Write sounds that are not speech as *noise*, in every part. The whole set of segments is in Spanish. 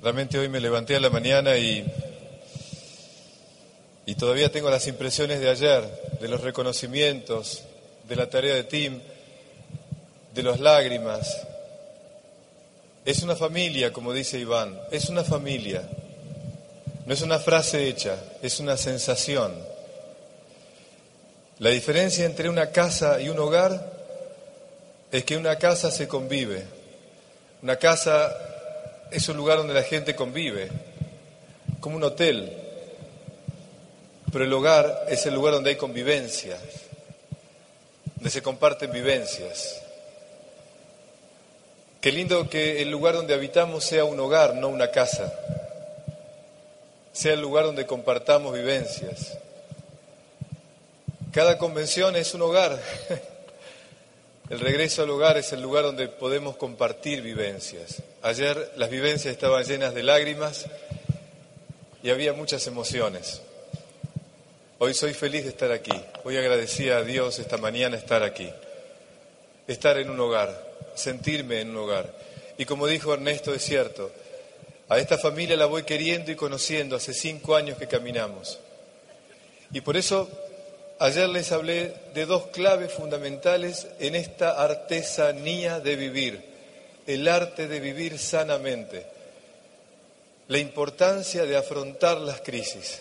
Realmente hoy me levanté a la mañana y, y todavía tengo las impresiones de ayer, de los reconocimientos, de la tarea de Tim, de las lágrimas. Es una familia, como dice Iván, es una familia. No es una frase hecha, es una sensación. La diferencia entre una casa y un hogar es que una casa se convive. Una casa es un lugar donde la gente convive, como un hotel. Pero el hogar es el lugar donde hay convivencia, donde se comparten vivencias. Qué lindo que el lugar donde habitamos sea un hogar, no una casa. Sea el lugar donde compartamos vivencias. Cada convención es un hogar. *laughs* El regreso al hogar es el lugar donde podemos compartir vivencias. Ayer las vivencias estaban llenas de lágrimas y había muchas emociones. Hoy soy feliz de estar aquí. Hoy agradecía a Dios esta mañana estar aquí. Estar en un hogar, sentirme en un hogar. Y como dijo Ernesto, es cierto, a esta familia la voy queriendo y conociendo hace cinco años que caminamos. Y por eso Ayer les hablé de dos claves fundamentales en esta artesanía de vivir, el arte de vivir sanamente, la importancia de afrontar las crisis,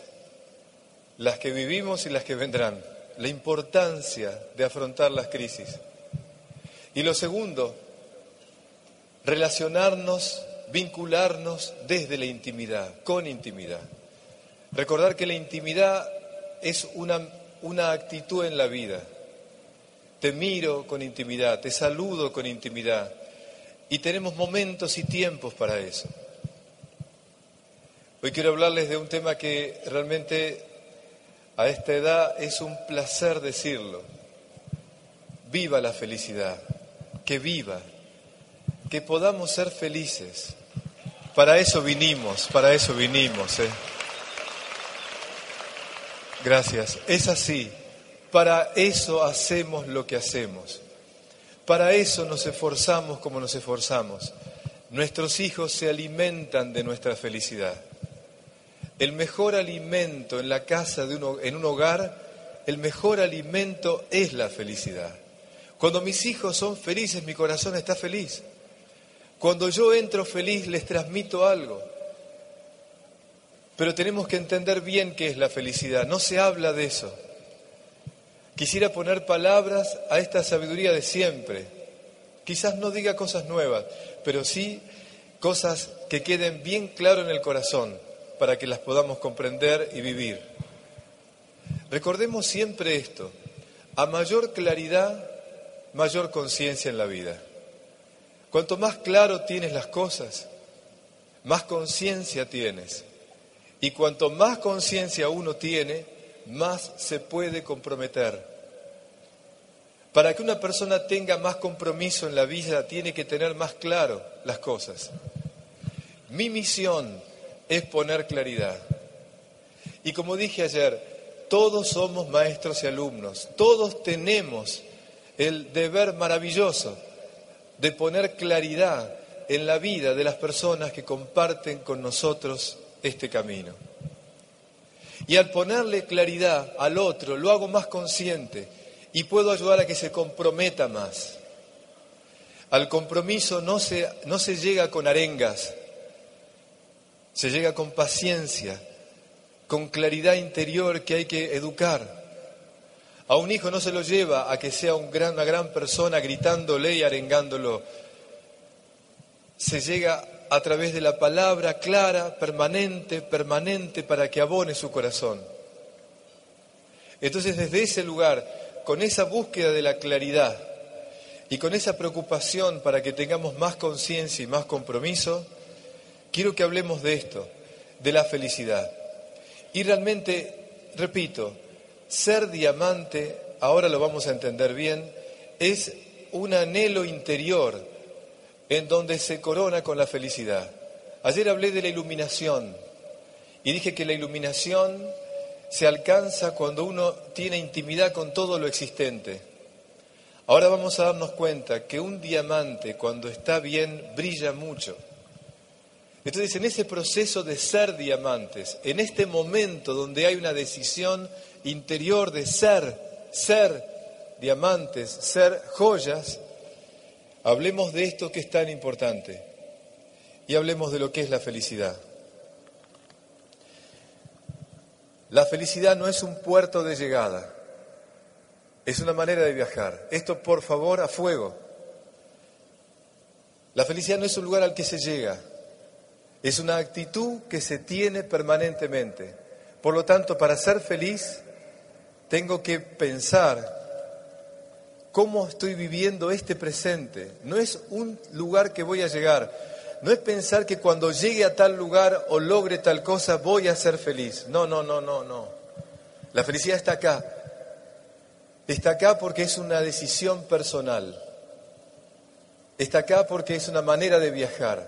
las que vivimos y las que vendrán, la importancia de afrontar las crisis. Y lo segundo, relacionarnos, vincularnos desde la intimidad, con intimidad. Recordar que la intimidad es una una actitud en la vida. Te miro con intimidad, te saludo con intimidad y tenemos momentos y tiempos para eso. Hoy quiero hablarles de un tema que realmente a esta edad es un placer decirlo. Viva la felicidad, que viva, que podamos ser felices. Para eso vinimos, para eso vinimos. ¿eh? Gracias. Es así. Para eso hacemos lo que hacemos. Para eso nos esforzamos como nos esforzamos. Nuestros hijos se alimentan de nuestra felicidad. El mejor alimento en la casa de uno, en un hogar, el mejor alimento es la felicidad. Cuando mis hijos son felices, mi corazón está feliz. Cuando yo entro feliz, les transmito algo. Pero tenemos que entender bien qué es la felicidad. No se habla de eso. Quisiera poner palabras a esta sabiduría de siempre. Quizás no diga cosas nuevas, pero sí cosas que queden bien claro en el corazón para que las podamos comprender y vivir. Recordemos siempre esto. A mayor claridad, mayor conciencia en la vida. Cuanto más claro tienes las cosas, más conciencia tienes. Y cuanto más conciencia uno tiene, más se puede comprometer. Para que una persona tenga más compromiso en la vida, tiene que tener más claro las cosas. Mi misión es poner claridad. Y como dije ayer, todos somos maestros y alumnos, todos tenemos el deber maravilloso de poner claridad en la vida de las personas que comparten con nosotros este camino. Y al ponerle claridad al otro, lo hago más consciente y puedo ayudar a que se comprometa más. Al compromiso no se, no se llega con arengas, se llega con paciencia, con claridad interior que hay que educar. A un hijo no se lo lleva a que sea un gran, una gran persona gritándole y arengándolo. Se llega a través de la palabra clara, permanente, permanente, para que abone su corazón. Entonces desde ese lugar, con esa búsqueda de la claridad y con esa preocupación para que tengamos más conciencia y más compromiso, quiero que hablemos de esto, de la felicidad. Y realmente, repito, ser diamante, ahora lo vamos a entender bien, es un anhelo interior en donde se corona con la felicidad. Ayer hablé de la iluminación y dije que la iluminación se alcanza cuando uno tiene intimidad con todo lo existente. Ahora vamos a darnos cuenta que un diamante cuando está bien brilla mucho. Entonces, en ese proceso de ser diamantes, en este momento donde hay una decisión interior de ser, ser diamantes, ser joyas, hablemos de esto que es tan importante y hablemos de lo que es la felicidad. La felicidad no es un puerto de llegada, es una manera de viajar. Esto, por favor, a fuego. La felicidad no es un lugar al que se llega, es una actitud que se tiene permanentemente. Por lo tanto, para ser feliz, tengo que pensar cómo estoy viviendo este presente. No es un lugar que voy a llegar. No es pensar que cuando llegue a tal lugar o logre tal cosa voy a ser feliz. No, no, no, no, no. La felicidad está acá. Está acá porque es una decisión personal. Está acá porque es una manera de viajar.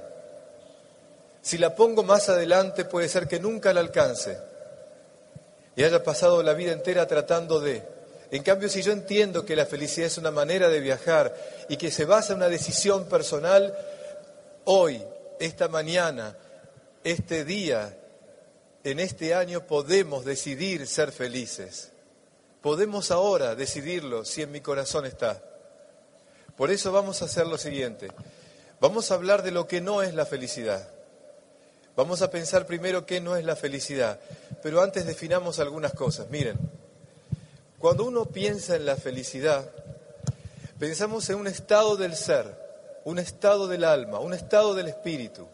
Si la pongo más adelante puede ser que nunca la alcance y haya pasado la vida entera tratando de. En cambio, si yo entiendo que la felicidad es una manera de viajar y que se basa en una decisión personal, hoy, esta mañana, este día, en este año podemos decidir ser felices. Podemos ahora decidirlo si en mi corazón está. Por eso vamos a hacer lo siguiente. Vamos a hablar de lo que no es la felicidad. Vamos a pensar primero qué no es la felicidad, pero antes definamos algunas cosas. Miren, cuando uno piensa en la felicidad, pensamos en un estado del ser, un estado del alma, un estado del espíritu.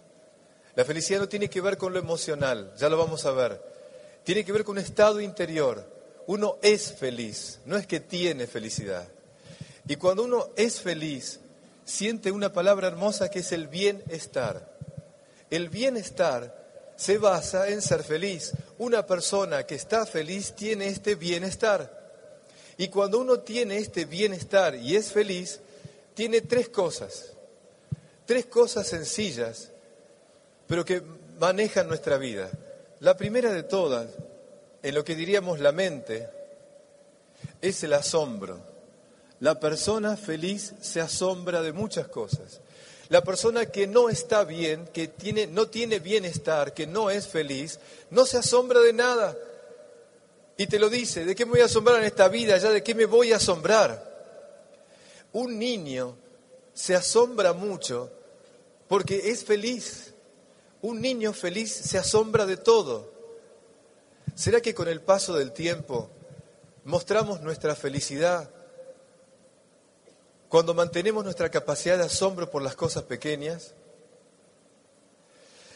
La felicidad no tiene que ver con lo emocional, ya lo vamos a ver. Tiene que ver con un estado interior. Uno es feliz, no es que tiene felicidad. Y cuando uno es feliz, siente una palabra hermosa que es el bienestar. El bienestar se basa en ser feliz. Una persona que está feliz tiene este bienestar. Y cuando uno tiene este bienestar y es feliz, tiene tres cosas. Tres cosas sencillas, pero que manejan nuestra vida. La primera de todas, en lo que diríamos la mente, es el asombro. La persona feliz se asombra de muchas cosas. La persona que no está bien, que tiene, no tiene bienestar, que no es feliz, no se asombra de nada. Y te lo dice, ¿de qué me voy a asombrar en esta vida? ¿Ya de qué me voy a asombrar? Un niño se asombra mucho porque es feliz. Un niño feliz se asombra de todo. ¿Será que con el paso del tiempo mostramos nuestra felicidad cuando mantenemos nuestra capacidad de asombro por las cosas pequeñas?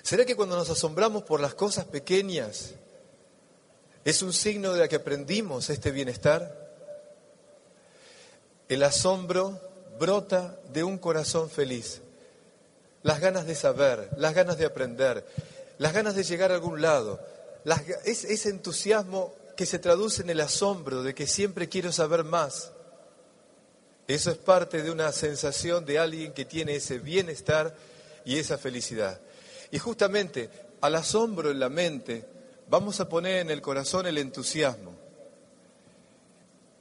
¿Será que cuando nos asombramos por las cosas pequeñas es un signo de que aprendimos este bienestar? El asombro brota de un corazón feliz. Las ganas de saber, las ganas de aprender, las ganas de llegar a algún lado, ese entusiasmo que se traduce en el asombro de que siempre quiero saber más. Eso es parte de una sensación de alguien que tiene ese bienestar y esa felicidad. Y justamente al asombro en la mente vamos a poner en el corazón el entusiasmo.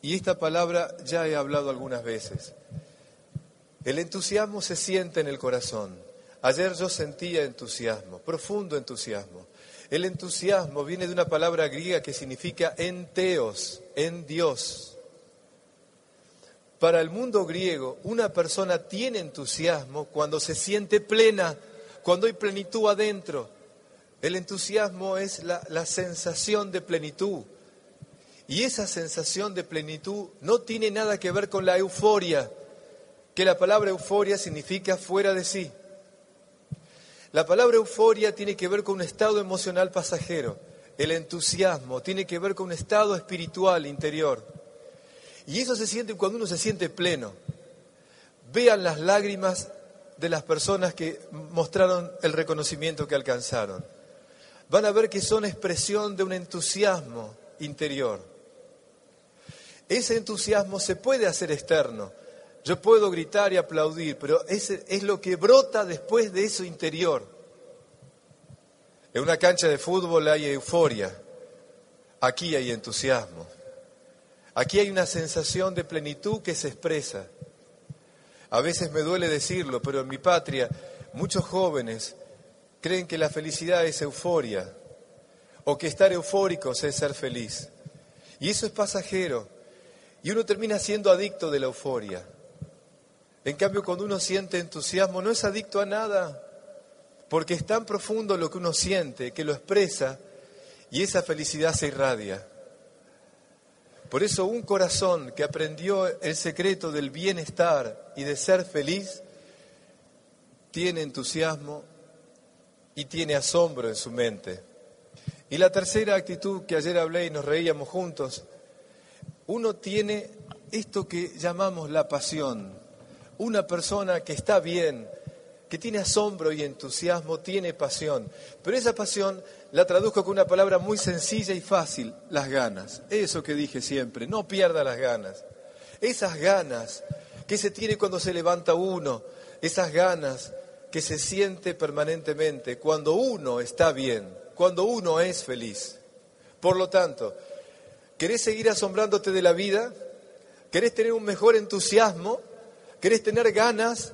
Y esta palabra ya he hablado algunas veces. El entusiasmo se siente en el corazón. Ayer yo sentía entusiasmo, profundo entusiasmo. El entusiasmo viene de una palabra griega que significa enteos, en Dios. Para el mundo griego, una persona tiene entusiasmo cuando se siente plena, cuando hay plenitud adentro. El entusiasmo es la, sensación de plenitud. Y esa sensación de plenitud no tiene nada que ver con la euforia, que la palabra euforia significa fuera de sí. La palabra euforia tiene que ver con un estado emocional pasajero. El entusiasmo tiene que ver con un estado espiritual interior. Y eso se siente cuando uno se siente pleno. Vean las lágrimas de las personas que mostraron el reconocimiento que alcanzaron. Van a ver que son expresión de un entusiasmo interior. Ese entusiasmo se puede hacer externo. Yo puedo gritar y aplaudir, pero ese es lo que brota después de eso interior. En una cancha de fútbol hay euforia, aquí hay entusiasmo. Aquí hay una sensación de plenitud que se expresa. A veces me duele decirlo, pero en mi patria muchos jóvenes creen que la felicidad es euforia o que estar eufóricos es ser feliz. Y eso es pasajero. Y uno termina siendo adicto de la euforia. En cambio, cuando uno siente entusiasmo, no es adicto a nada, porque es tan profundo lo que uno siente, que lo expresa, y esa felicidad se irradia. Por eso un corazón que aprendió el secreto del bienestar y de ser feliz, tiene entusiasmo y tiene asombro en su mente. Y la tercera actitud que ayer hablé y nos reíamos juntos, uno tiene esto que llamamos la pasión. Una persona que está bien, que tiene asombro y entusiasmo, tiene pasión. Pero esa pasión la traduzco con una palabra muy sencilla y fácil, las ganas. Eso que dije siempre, no pierda las ganas. Esas ganas que se tiene cuando se levanta uno, esas ganas que se siente permanentemente cuando uno está bien, cuando uno es feliz. Por lo tanto, ¿querés seguir asombrándote de la vida? ¿Querés tener un mejor entusiasmo? ¿Querés tener ganas?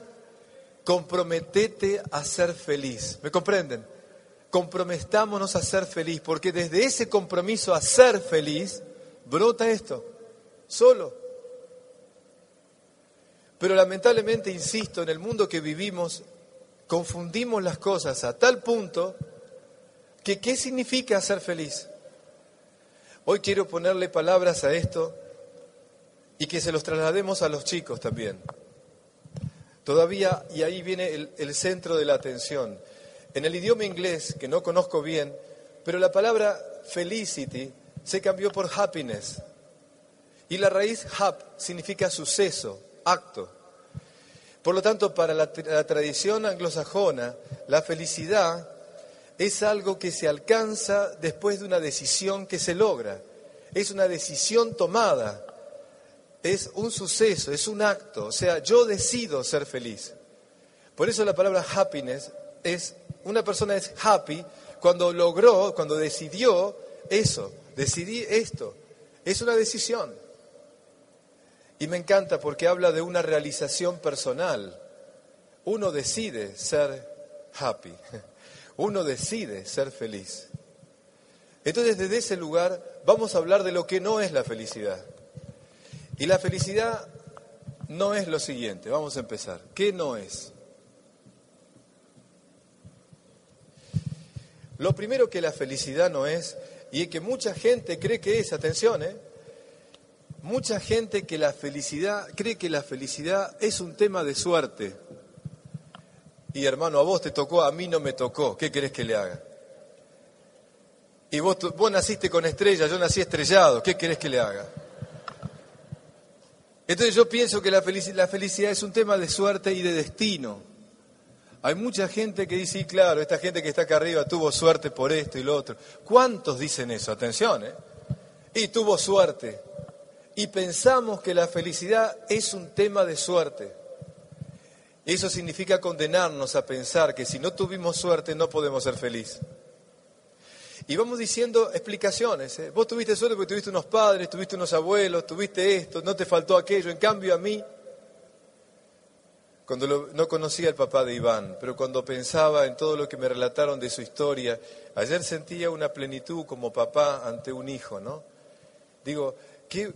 Comprometete a ser feliz. ¿Me comprenden? comprometámonos a ser feliz, porque desde ese compromiso a ser feliz brota esto, solo. Pero lamentablemente, insisto, en el mundo que vivimos, confundimos las cosas a tal punto que ¿qué significa ser feliz? Hoy quiero ponerle palabras a esto y que se los traslademos a los chicos también. Todavía, y ahí viene el, centro de la atención, en el idioma inglés, que no conozco bien, pero la palabra felicity se cambió por happiness. Y la raíz hap significa suceso, acto. Por lo tanto, para la, tradición anglosajona, la felicidad es algo que se alcanza después de una decisión que se logra. Es una decisión tomada. Es un suceso, es un acto. O sea, yo decido ser feliz. Por eso la palabra happiness es una persona es happy cuando logró, cuando decidió eso, decidí esto. Es una decisión. Y me encanta porque habla de una realización personal. Uno decide ser happy. *laughs* Uno decide ser feliz. Entonces desde ese lugar vamos a hablar de lo que no es la felicidad. Y la felicidad no es lo siguiente. Vamos a empezar. ¿Qué no es? Lo primero que la felicidad no es, y que mucha gente cree que es, atención, ¿eh? Mucha gente que la felicidad, cree que la felicidad es un tema de suerte. Y hermano, a vos te tocó, a mí no me tocó, ¿qué querés que le haga? Y vos, vos naciste con estrella, yo nací estrellado, ¿qué querés que le haga? Entonces yo pienso que la felicidad es un tema de suerte y de destino. Hay mucha gente que dice, claro, esta gente que está acá arriba tuvo suerte por esto y lo otro. ¿Cuántos dicen eso? Atención, ¿eh? Y tuvo suerte. Y pensamos que la felicidad es un tema de suerte. Eso significa condenarnos a pensar que si no tuvimos suerte no podemos ser felices. Y vamos diciendo explicaciones. ¿eh? Vos tuviste suerte porque tuviste unos padres, tuviste unos abuelos, tuviste esto, no te faltó aquello. En cambio a mí cuando no conocía al papá de Iván, pero cuando pensaba en todo lo que me relataron de su historia, ayer sentía una plenitud como papá ante un hijo, ¿no? Digo,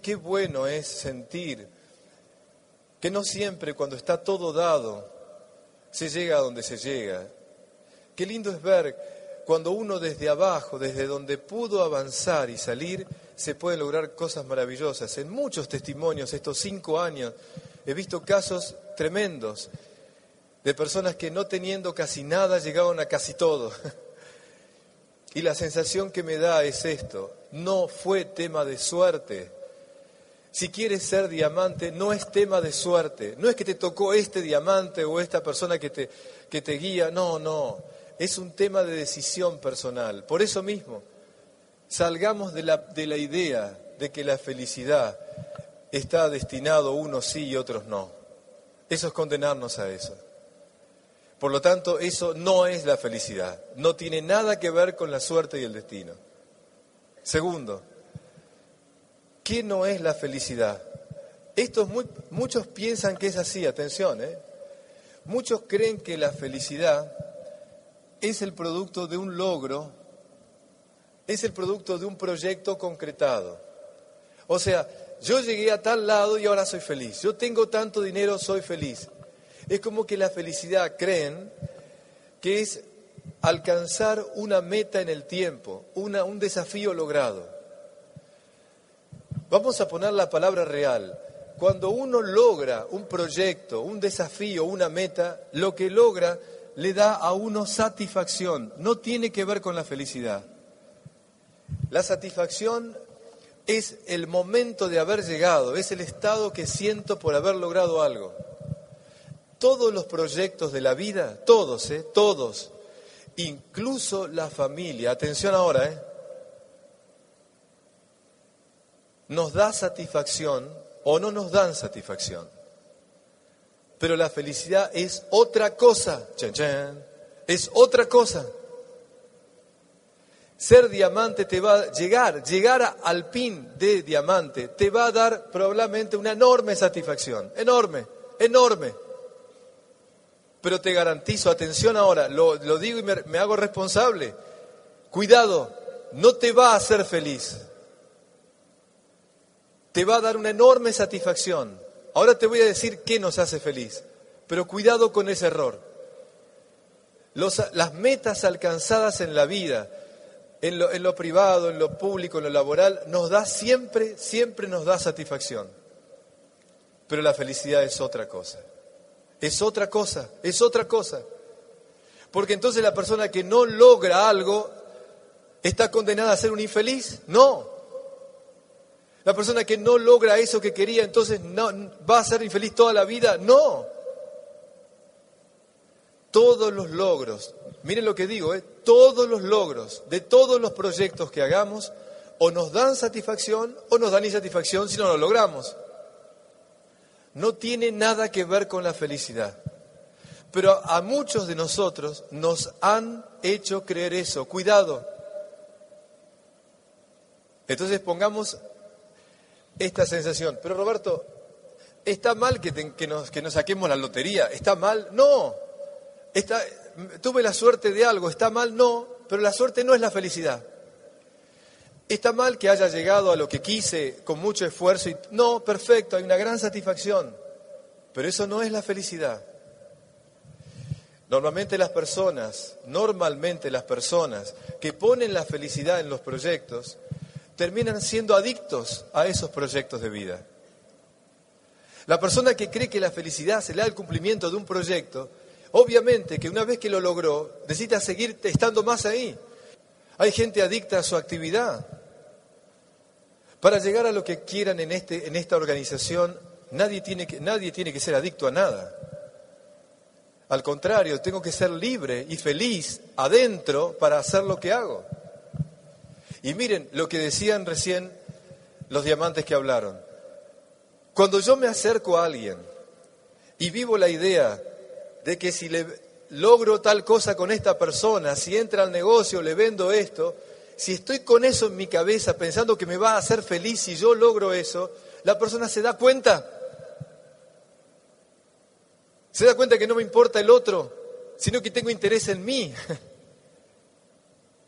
qué, bueno es sentir que no siempre cuando está todo dado se llega a donde se llega. Qué lindo es ver cuando uno desde abajo, desde donde pudo avanzar y salir, se pueden lograr cosas maravillosas. En muchos testimonios, estos cinco años, he visto casos tremendos de personas que no teniendo casi nada llegaron a casi todo. *laughs* Y la sensación que me da es esto, no fue tema de suerte. Si quieres ser diamante, no es tema de suerte. No es que te tocó este diamante o esta persona que te, que te guía, no, no. Es un tema de decisión personal. Por eso mismo, salgamos de la, de la idea de que la felicidad está destinado unos sí y otros no. Eso es condenarnos a eso. Por lo tanto, eso no es la felicidad. No tiene nada que ver con la suerte y el destino. Segundo, ¿qué no es la felicidad? Muchos piensan que es así, atención, ¿eh? Muchos creen que la felicidad es el producto de un logro, es el producto de un proyecto concretado. O sea, yo llegué a tal lado y ahora soy feliz. Yo tengo tanto dinero, soy feliz. Es como que la felicidad creen que es alcanzar una meta en el tiempo, un desafío logrado. Vamos a poner la palabra real. Cuando uno logra un proyecto, un desafío, una meta, lo que logra le da a uno satisfacción. No tiene que ver con la felicidad. La satisfacción es el momento de haber llegado, es el estado que siento por haber logrado algo. Todos los proyectos de la vida, todos, ¿eh? todos, incluso la familia, atención ahora, ¿eh? Nos da satisfacción o no nos dan satisfacción. Pero la felicidad es otra cosa, es otra cosa. Ser diamante te va a llegar, llegar al pin de diamante, te va a dar probablemente una enorme satisfacción, enorme, enorme. Pero te garantizo, atención ahora, lo, digo y me, me hago responsable, cuidado, no te va a hacer feliz, te va a dar una enorme satisfacción. Ahora te voy a decir qué nos hace feliz, pero cuidado con ese error. las metas alcanzadas en la vida, en lo, en lo privado, en lo público, en lo laboral, nos da siempre, siempre nos da satisfacción. Pero la felicidad es otra cosa. Es otra cosa, es otra cosa. Porque entonces la persona que no logra algo está condenada a ser un infeliz. No. La persona que no logra eso que quería, entonces no, va a ser infeliz toda la vida. No. Todos los logros, miren lo que digo, ¿eh? todos los logros de todos los proyectos que hagamos o nos dan satisfacción o nos dan insatisfacción si no lo logramos. No tiene nada que ver con la felicidad. Pero a muchos de nosotros nos han hecho creer eso. Cuidado. Entonces pongamos esta sensación. Pero Roberto, ¿está mal que, que, nos, que nos saquemos la lotería? ¿Está mal? No. Está, tuve la suerte de algo, está mal, no, pero la suerte no es la felicidad. Está mal que haya llegado a lo que quise con mucho esfuerzo y no, perfecto, hay una gran satisfacción, pero eso no es la felicidad. Normalmente las personas, normalmente las personas que ponen la felicidad en los proyectos, terminan siendo adictos a esos proyectos de vida. La persona que cree que la felicidad se le da el cumplimiento de un proyecto, Obviamente que una vez que lo logró, necesita seguir estando más ahí. Hay gente adicta a su actividad. Para llegar a lo que quieran en, este, en esta organización, nadie tiene, que, nadie tiene que ser adicto a nada. Al contrario, tengo que ser libre y feliz adentro para hacer lo que hago. Y miren lo que decían recién los diamantes que hablaron. Cuando yo me acerco a alguien y vivo la idea de que si le logro tal cosa con esta persona, si entra al negocio, le vendo esto, si estoy con eso en mi cabeza pensando que me va a hacer feliz si yo logro eso, la persona se da cuenta. Se da cuenta que no me importa el otro, sino que tengo interés en mí. *laughs*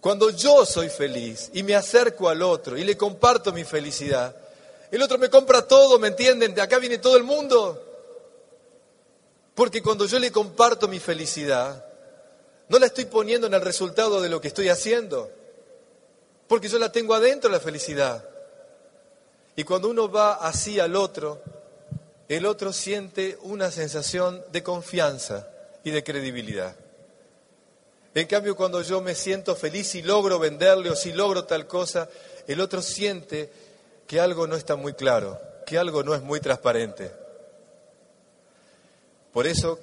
Cuando yo soy feliz y me acerco al otro y le comparto mi felicidad, el otro me compra todo, ¿me entienden? De acá viene todo el mundo. Porque cuando yo le comparto mi felicidad, no la estoy poniendo en el resultado de lo que estoy haciendo, porque yo la tengo adentro la felicidad. Y cuando uno va así al otro, el otro siente una sensación de confianza y de credibilidad. En cambio, cuando yo me siento feliz y logro venderle o si logro tal cosa, el otro siente que algo no está muy claro, que algo no es muy transparente. Por eso,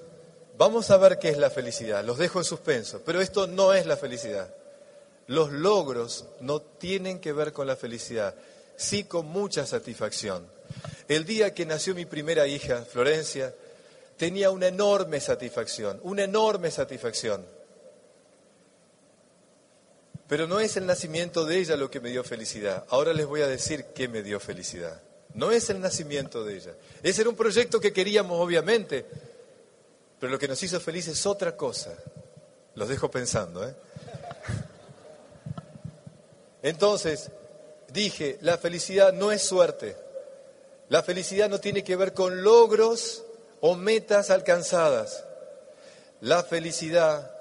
vamos a ver qué es la felicidad. Los dejo en suspenso, pero esto no es la felicidad. Los logros no tienen que ver con la felicidad, sí con mucha satisfacción. El día que nació mi primera hija, Florencia, tenía una enorme satisfacción, una enorme satisfacción. Pero no es el nacimiento de ella lo que me dio felicidad. Ahora les voy a decir qué me dio felicidad. No es el nacimiento de ella. Ese era un proyecto que queríamos, obviamente, pero lo que nos hizo felices es otra cosa. Los dejo pensando. ¿eh? Entonces, dije, la felicidad no es suerte. La felicidad no tiene que ver con logros o metas alcanzadas. La felicidad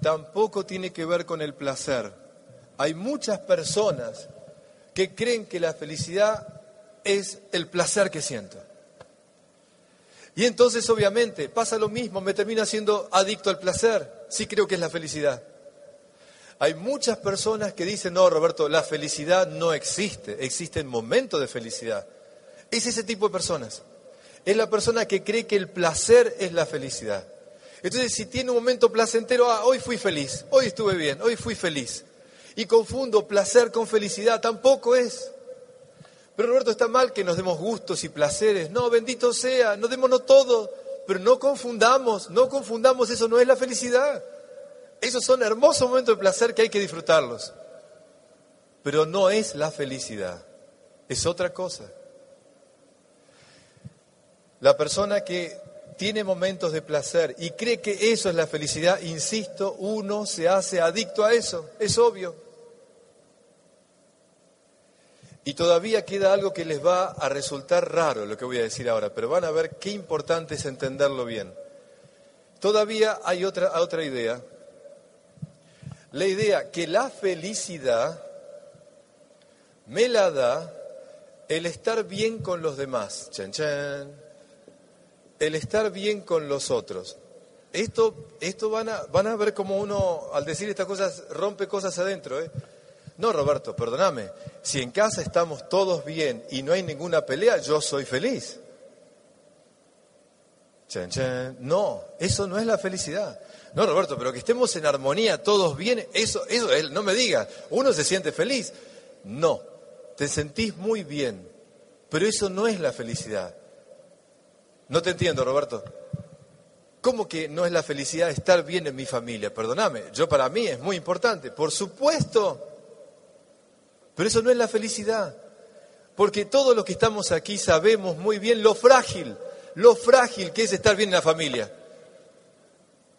tampoco tiene que ver con el placer. Hay muchas personas que creen que la felicidad es el placer que siento. Y entonces obviamente pasa lo mismo, me termina siendo adicto al placer, sí creo que es la felicidad. Hay muchas personas que dicen, no, Roberto, la felicidad no existe, existen momentos de felicidad. Es ese tipo de personas. Es la persona que cree que el placer es la felicidad. Entonces, si tiene un momento placentero, ah, hoy fui feliz, hoy estuve bien, hoy fui feliz. Y confundo placer con felicidad, tampoco es. Pero Roberto, está mal que nos demos gustos y placeres. No, bendito sea, no démonos todo, pero no confundamos, no confundamos, eso no es la felicidad. Esos son hermosos momentos de placer que hay que disfrutarlos. Pero no es la felicidad, es otra cosa. La persona que tiene momentos de placer y cree que eso es la felicidad, insisto, uno se hace adicto a eso, es obvio. Y todavía queda algo que les va a resultar raro lo que voy a decir ahora, pero van a ver qué importante es entenderlo bien. Todavía hay otra, otra idea. La idea que la felicidad me la da el estar bien con los demás. Chan, chan. El estar bien con los otros. Esto, esto van, a, van a ver como uno, al decir estas cosas, rompe cosas adentro. ¿eh? No, Roberto, perdóname. Si en casa estamos todos bien y no hay ninguna pelea, yo soy feliz. No, eso no es la felicidad. No, Roberto, pero que estemos en armonía, todos bien, eso, eso, no me diga, uno se siente feliz. No, te sentís muy bien, pero eso no es la felicidad. No te entiendo, Roberto. ¿Cómo que no es la felicidad estar bien en mi familia? Perdóname, yo para mí es muy importante, por supuesto. Pero eso no es la felicidad. Porque todos los que estamos aquí sabemos muy bien lo frágil, lo frágil que es estar bien en la familia.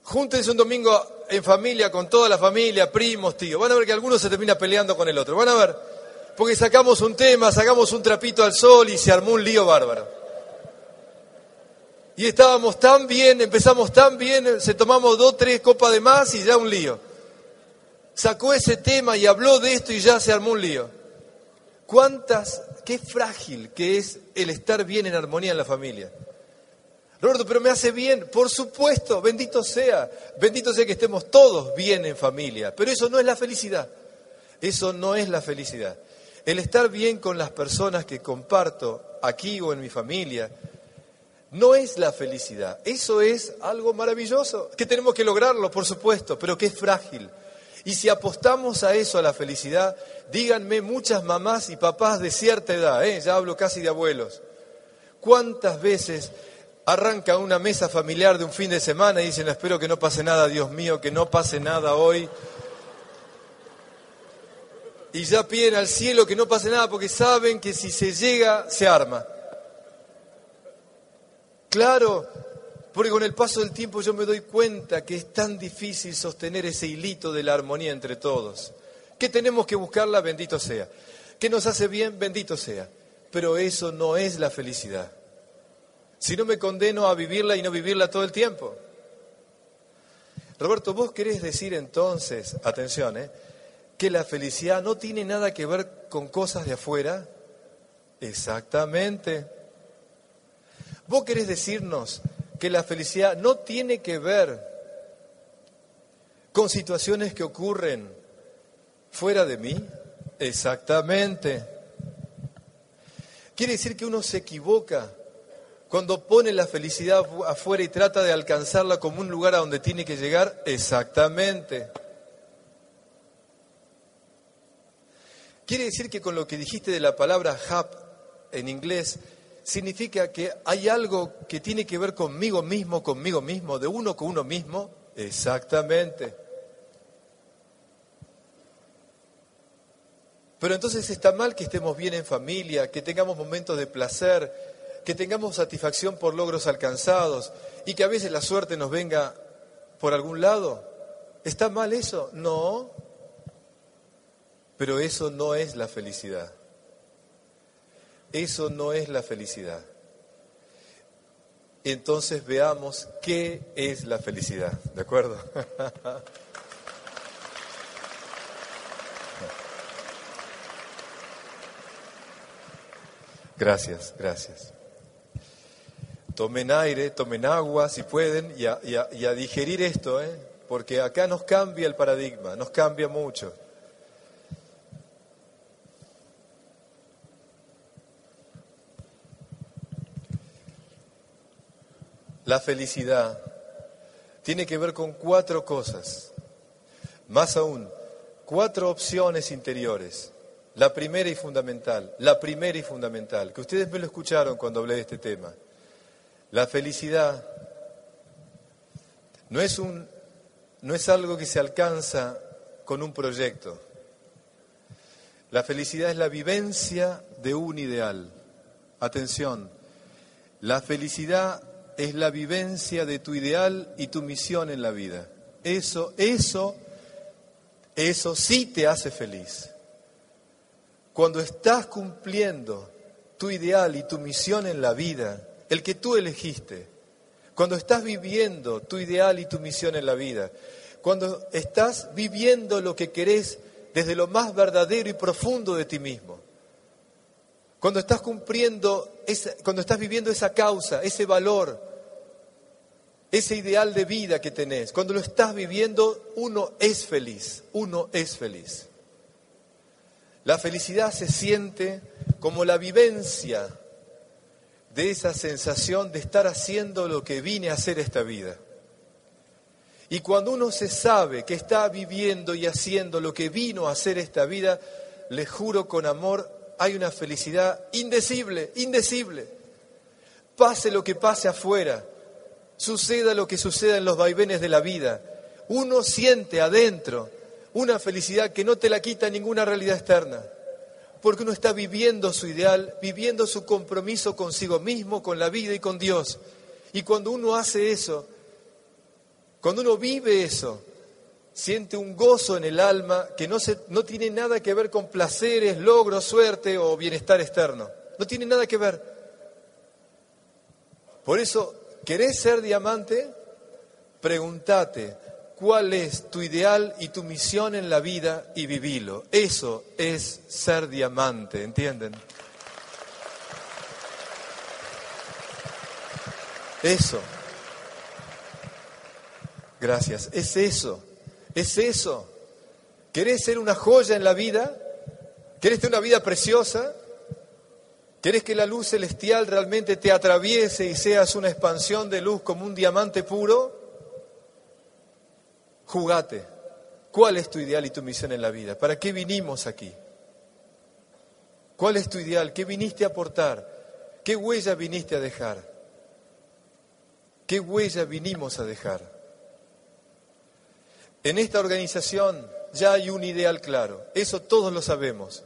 Júntense un domingo en familia, con toda la familia, primos, tíos. Van a ver que alguno se termina peleando con el otro. Van a ver. Porque sacamos un tema, sacamos un trapito al sol y se armó un lío bárbaro. Y estábamos tan bien, empezamos tan bien, se tomamos dos, tres copas de más y ya un lío sacó ese tema y habló de esto y ya se armó un lío. ¿Cuántas, qué frágil que es el estar bien en armonía en la familia? Roberto, pero me hace bien, por supuesto, bendito sea, bendito sea que estemos todos bien en familia, pero eso no es la felicidad, eso no es la felicidad. El estar bien con las personas que comparto aquí o en mi familia, no es la felicidad, eso es algo maravilloso, que tenemos que lograrlo, por supuesto, pero que es frágil y si apostamos a eso, a la felicidad, díganme muchas mamás y papás de cierta edad, ¿eh? ya hablo casi de abuelos, ¿cuántas veces arranca una mesa familiar de un fin de semana y dicen, espero que no pase nada, Dios mío, que no pase nada hoy? Y ya piden al cielo que no pase nada porque saben que si se llega, se arma. Claro, porque con el paso del tiempo yo me doy cuenta que es tan difícil sostener ese hilito de la armonía entre todos. Que tenemos que buscarla, bendito sea. Que nos hace bien, bendito sea. Pero eso no es la felicidad. Si no me condeno a vivirla y no vivirla todo el tiempo. Roberto, vos querés decir entonces, atención, ¿eh? que la felicidad no tiene nada que ver con cosas de afuera. Exactamente. Vos querés decirnos que la felicidad no tiene que ver con situaciones que ocurren fuera de mí. Exactamente. Quiere decir que uno se equivoca cuando pone la felicidad afuera y trata de alcanzarla como un lugar a donde tiene que llegar. Exactamente. Quiere decir que con lo que dijiste de la palabra hap en inglés, significa que hay algo que tiene que ver conmigo mismo, conmigo mismo, de uno con uno mismo. Exactamente. Pero entonces está mal que estemos bien en familia, que tengamos momentos de placer, que tengamos satisfacción por logros alcanzados y que a veces la suerte nos venga por algún lado. ¿Está mal eso? No. Pero eso no es la felicidad. Eso no es la felicidad. Entonces veamos qué es la felicidad. ¿De acuerdo? *laughs* Gracias, gracias. Tomen aire, tomen agua si pueden y a, digerir esto, ¿eh? porque acá nos cambia el paradigma, nos cambia mucho. La felicidad tiene que ver con cuatro cosas, más aún, cuatro opciones interiores. La primera y fundamental, la primera y fundamental, que ustedes me lo escucharon cuando hablé de este tema. La felicidad no es, un, no es algo que se alcanza con un proyecto. La felicidad es la vivencia de un ideal. Atención, la felicidad es la vivencia de tu ideal y tu misión en la vida. Eso, eso, eso sí te hace feliz. Cuando estás cumpliendo tu ideal y tu misión en la vida, el que tú elegiste, cuando estás viviendo tu ideal y tu misión en la vida, cuando estás viviendo lo que querés desde lo más verdadero y profundo de ti mismo, cuando estás cumpliendo, cuando estás viviendo esa causa, ese valor, ese ideal de vida que tenés, cuando lo estás viviendo, uno es feliz, uno es feliz. La felicidad se siente como la vivencia de esa sensación de estar haciendo lo que vine a hacer esta vida. Y cuando uno se sabe que está viviendo y haciendo lo que vino a hacer esta vida, le juro con amor, hay una felicidad indecible, indecible. Pase lo que pase afuera, suceda lo que suceda en los vaivenes de la vida, uno siente adentro una felicidad que no te la quita ninguna realidad externa, porque uno está viviendo su ideal, viviendo su compromiso consigo mismo, con la vida y con Dios. Y cuando uno hace eso, cuando uno vive eso, siente un gozo en el alma que no, se, no tiene nada que ver con placeres, logros, suerte o bienestar externo. No tiene nada que ver. Por eso, ¿querés ser diamante? Pregúntate, cuál es tu ideal y tu misión en la vida y vivilo. Eso es ser diamante, ¿entienden? Eso. Gracias. Es eso. Es eso. ¿Querés ser una joya en la vida? ¿Querés tener una vida preciosa? ¿Querés que la luz celestial realmente te atraviese y seas una expansión de luz como un diamante puro? Jugate. ¿Cuál es tu ideal y tu misión en la vida? ¿Para qué vinimos aquí? ¿Cuál es tu ideal? ¿Qué viniste a aportar? ¿Qué huella viniste a dejar? ¿Qué huella vinimos a dejar? En esta organización ya hay un ideal claro, eso todos lo sabemos.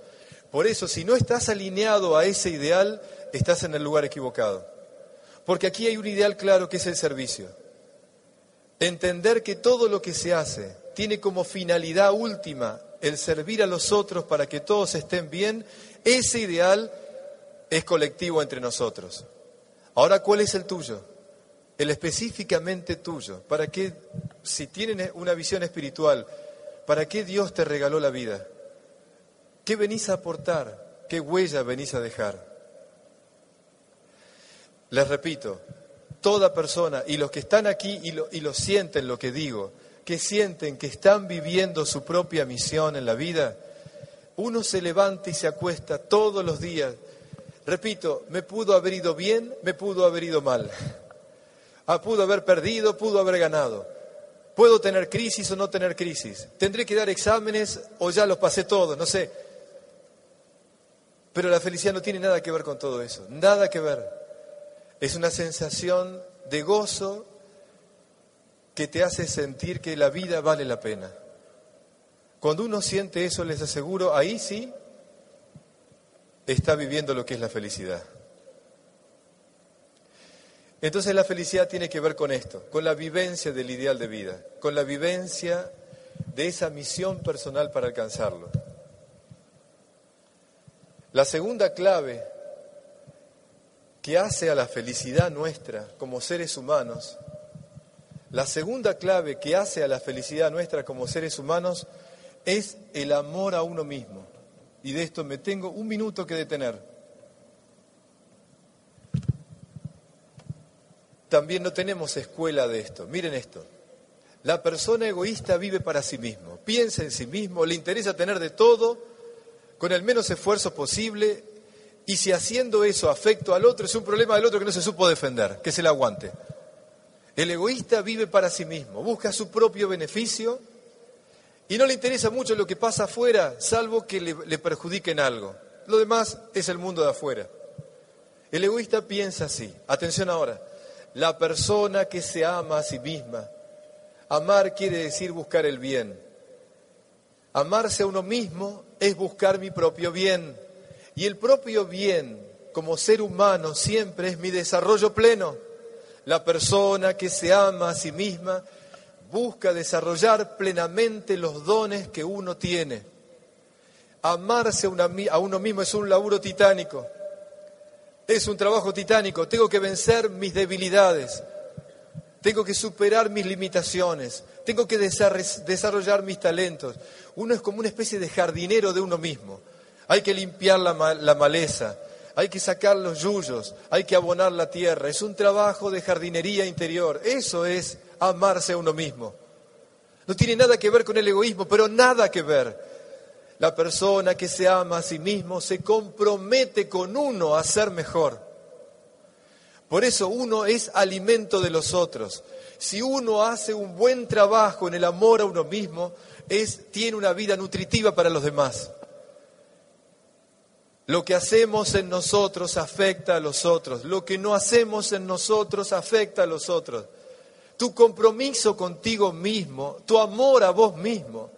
Por eso, si no estás alineado a ese ideal, estás en el lugar equivocado. Porque aquí hay un ideal claro que es el servicio. Entender que todo lo que se hace tiene como finalidad última el servir a los otros para que todos estén bien, ese ideal es colectivo entre nosotros. Ahora, ¿cuál es el tuyo? El específicamente tuyo. ¿Para qué, si tienen una visión espiritual, para qué Dios te regaló la vida? ¿Qué venís a aportar? ¿Qué huella venís a dejar? Les repito, toda persona, y los que están aquí y lo, sienten lo que digo, que sienten que están viviendo su propia misión en la vida, uno se levanta y se acuesta todos los días. Repito, me pudo haber ido bien, me pudo haber ido mal. Ah, pudo haber perdido, pudo haber ganado. Puedo tener crisis o no tener crisis. Tendré que dar exámenes o ya los pasé todos, no sé. Pero la felicidad no tiene nada que ver con todo eso, nada que ver. Es una sensación de gozo que te hace sentir que la vida vale la pena. Cuando uno siente eso, les aseguro, ahí sí está viviendo lo que es la felicidad. Entonces la felicidad tiene que ver con esto, con la vivencia del ideal de vida, con la vivencia de esa misión personal para alcanzarlo. La segunda clave que hace a la felicidad nuestra como seres humanos, la segunda clave que hace a la felicidad nuestra como seres humanos es el amor a uno mismo. Y de esto me tengo un minuto que detener. También no tenemos escuela de esto. Miren esto. La persona egoísta vive para sí mismo, piensa en sí mismo, le interesa tener de todo, con el menos esfuerzo posible, y si haciendo eso afecto al otro, es un problema del otro que no se supo defender, que se le aguante. El egoísta vive para sí mismo, busca su propio beneficio y no le interesa mucho lo que pasa afuera, salvo que le, le perjudiquen algo. Lo demás es el mundo de afuera. El egoísta piensa así. Atención ahora. La persona que se ama a sí misma Amar quiere decir buscar el bien. Amarse a uno mismo es buscar mi propio bien. Y el propio bien, como ser humano, siempre es mi desarrollo pleno. La persona que se ama a sí misma busca desarrollar plenamente los dones que uno tiene. Amarse a, uno mismo es un laburo titánico. Es un trabajo titánico. Tengo que vencer mis debilidades tengo que superar mis limitaciones, tengo que desarrollar mis talentos. Uno es como una especie de jardinero de uno mismo. Hay que limpiar la, maleza, hay que sacar los yuyos, hay que abonar la tierra. Es un trabajo de jardinería interior. Eso es amarse a uno mismo. No tiene nada que ver con el egoísmo, pero nada que ver. La persona que se ama a sí mismo se compromete con uno a ser mejor. Por eso uno es alimento de los otros. Si uno hace un buen trabajo en el amor a uno mismo, es, tiene una vida nutritiva para los demás. Lo que hacemos en nosotros afecta a los otros. Lo que no hacemos en nosotros afecta a los otros. Tu compromiso contigo mismo, tu amor a vos mismo,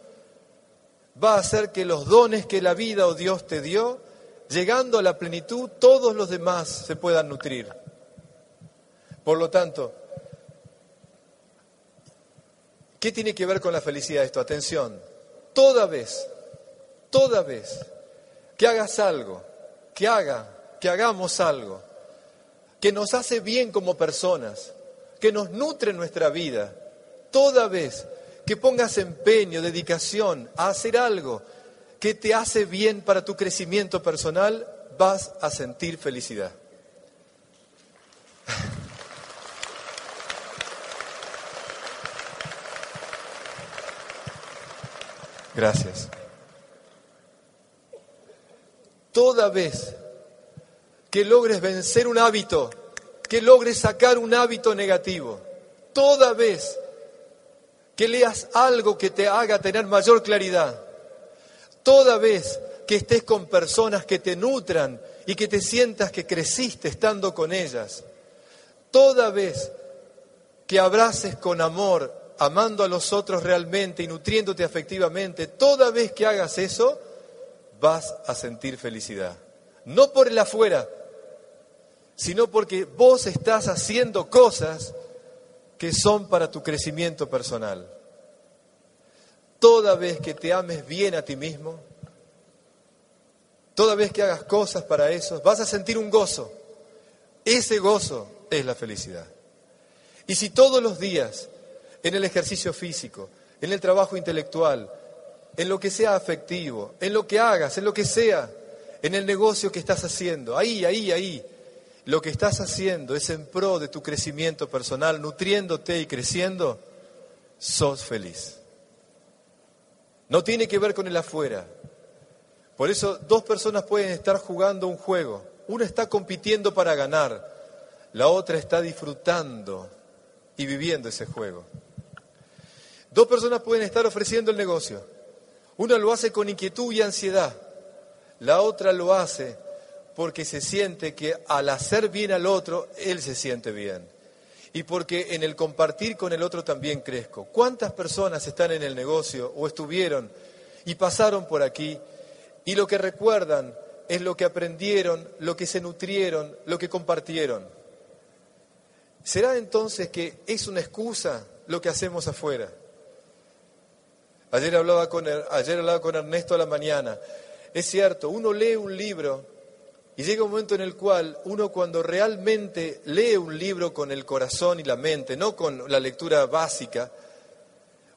va a hacer que los dones que la vida o Dios te dio, llegando a la plenitud, todos los demás se puedan nutrir. Por lo tanto, ¿qué tiene que ver con la felicidad esto? Atención, toda vez, toda vez que hagas algo, que haga, que hagamos algo, que nos hace bien como personas, que nos nutre nuestra vida, toda vez que pongas empeño, dedicación a hacer algo que te hace bien para tu crecimiento personal, vas a sentir felicidad. Gracias. Toda vez que logres vencer un hábito, que logres sacar un hábito negativo, toda vez que leas algo que te haga tener mayor claridad, toda vez que estés con personas que te nutran y que te sientas que creciste estando con ellas, toda vez que abraces con amor amando a los otros realmente y nutriéndote afectivamente, toda vez que hagas eso, vas a sentir felicidad. No por el afuera, sino porque vos estás haciendo cosas que son para tu crecimiento personal. Toda vez que te ames bien a ti mismo, toda vez que hagas cosas para eso, vas a sentir un gozo. Ese gozo es la felicidad. Y si todos los días en el ejercicio físico, en el trabajo intelectual, en lo que sea afectivo, en lo que hagas, en lo que sea, en el negocio que estás haciendo, ahí, ahí, ahí. Lo que estás haciendo es en pro de tu crecimiento personal, nutriéndote y creciendo, sos feliz. No tiene que ver con el afuera. Por eso dos personas pueden estar jugando un juego. Una está compitiendo para ganar, la otra está disfrutando y viviendo ese juego. Dos personas pueden estar ofreciendo el negocio. Una lo hace con inquietud y ansiedad. La otra lo hace porque se siente que al hacer bien al otro, él se siente bien. Y porque en el compartir con el otro también crezco. ¿Cuántas personas están en el negocio o estuvieron y pasaron por aquí y lo que recuerdan es lo que aprendieron, lo que se nutrieron, lo que compartieron? ¿Será entonces que es una excusa lo que hacemos afuera? Ayer hablaba, con, Er- ayer hablaba con Ernesto a la mañana. Es cierto, uno lee un libro y llega un momento en el cual uno cuando realmente lee un libro con el corazón y la mente, no con la lectura básica,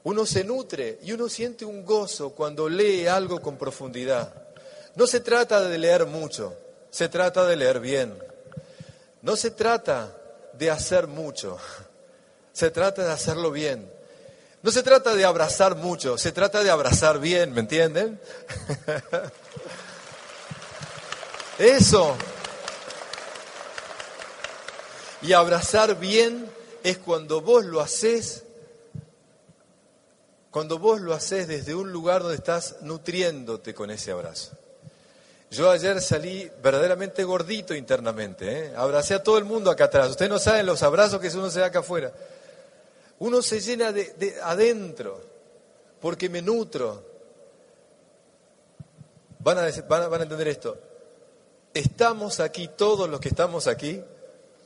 uno se nutre y uno siente un gozo cuando lee algo con profundidad. No se trata de leer mucho, se trata de leer bien. No se trata de hacer mucho, *laughs* se trata de hacerlo bien. No se trata de abrazar mucho, se trata de abrazar bien, ¿me entienden? *laughs* Eso. Y abrazar bien es cuando vos lo haces, cuando vos lo haces desde un lugar donde estás nutriéndote con ese abrazo. Yo ayer salí verdaderamente gordito internamente, ¿eh? abracé a todo el mundo acá atrás. Ustedes no saben los abrazos que uno se da acá afuera. Uno se llena de, de adentro porque me nutro. Van a, van a- van a entender esto. Estamos aquí, todos los que estamos aquí,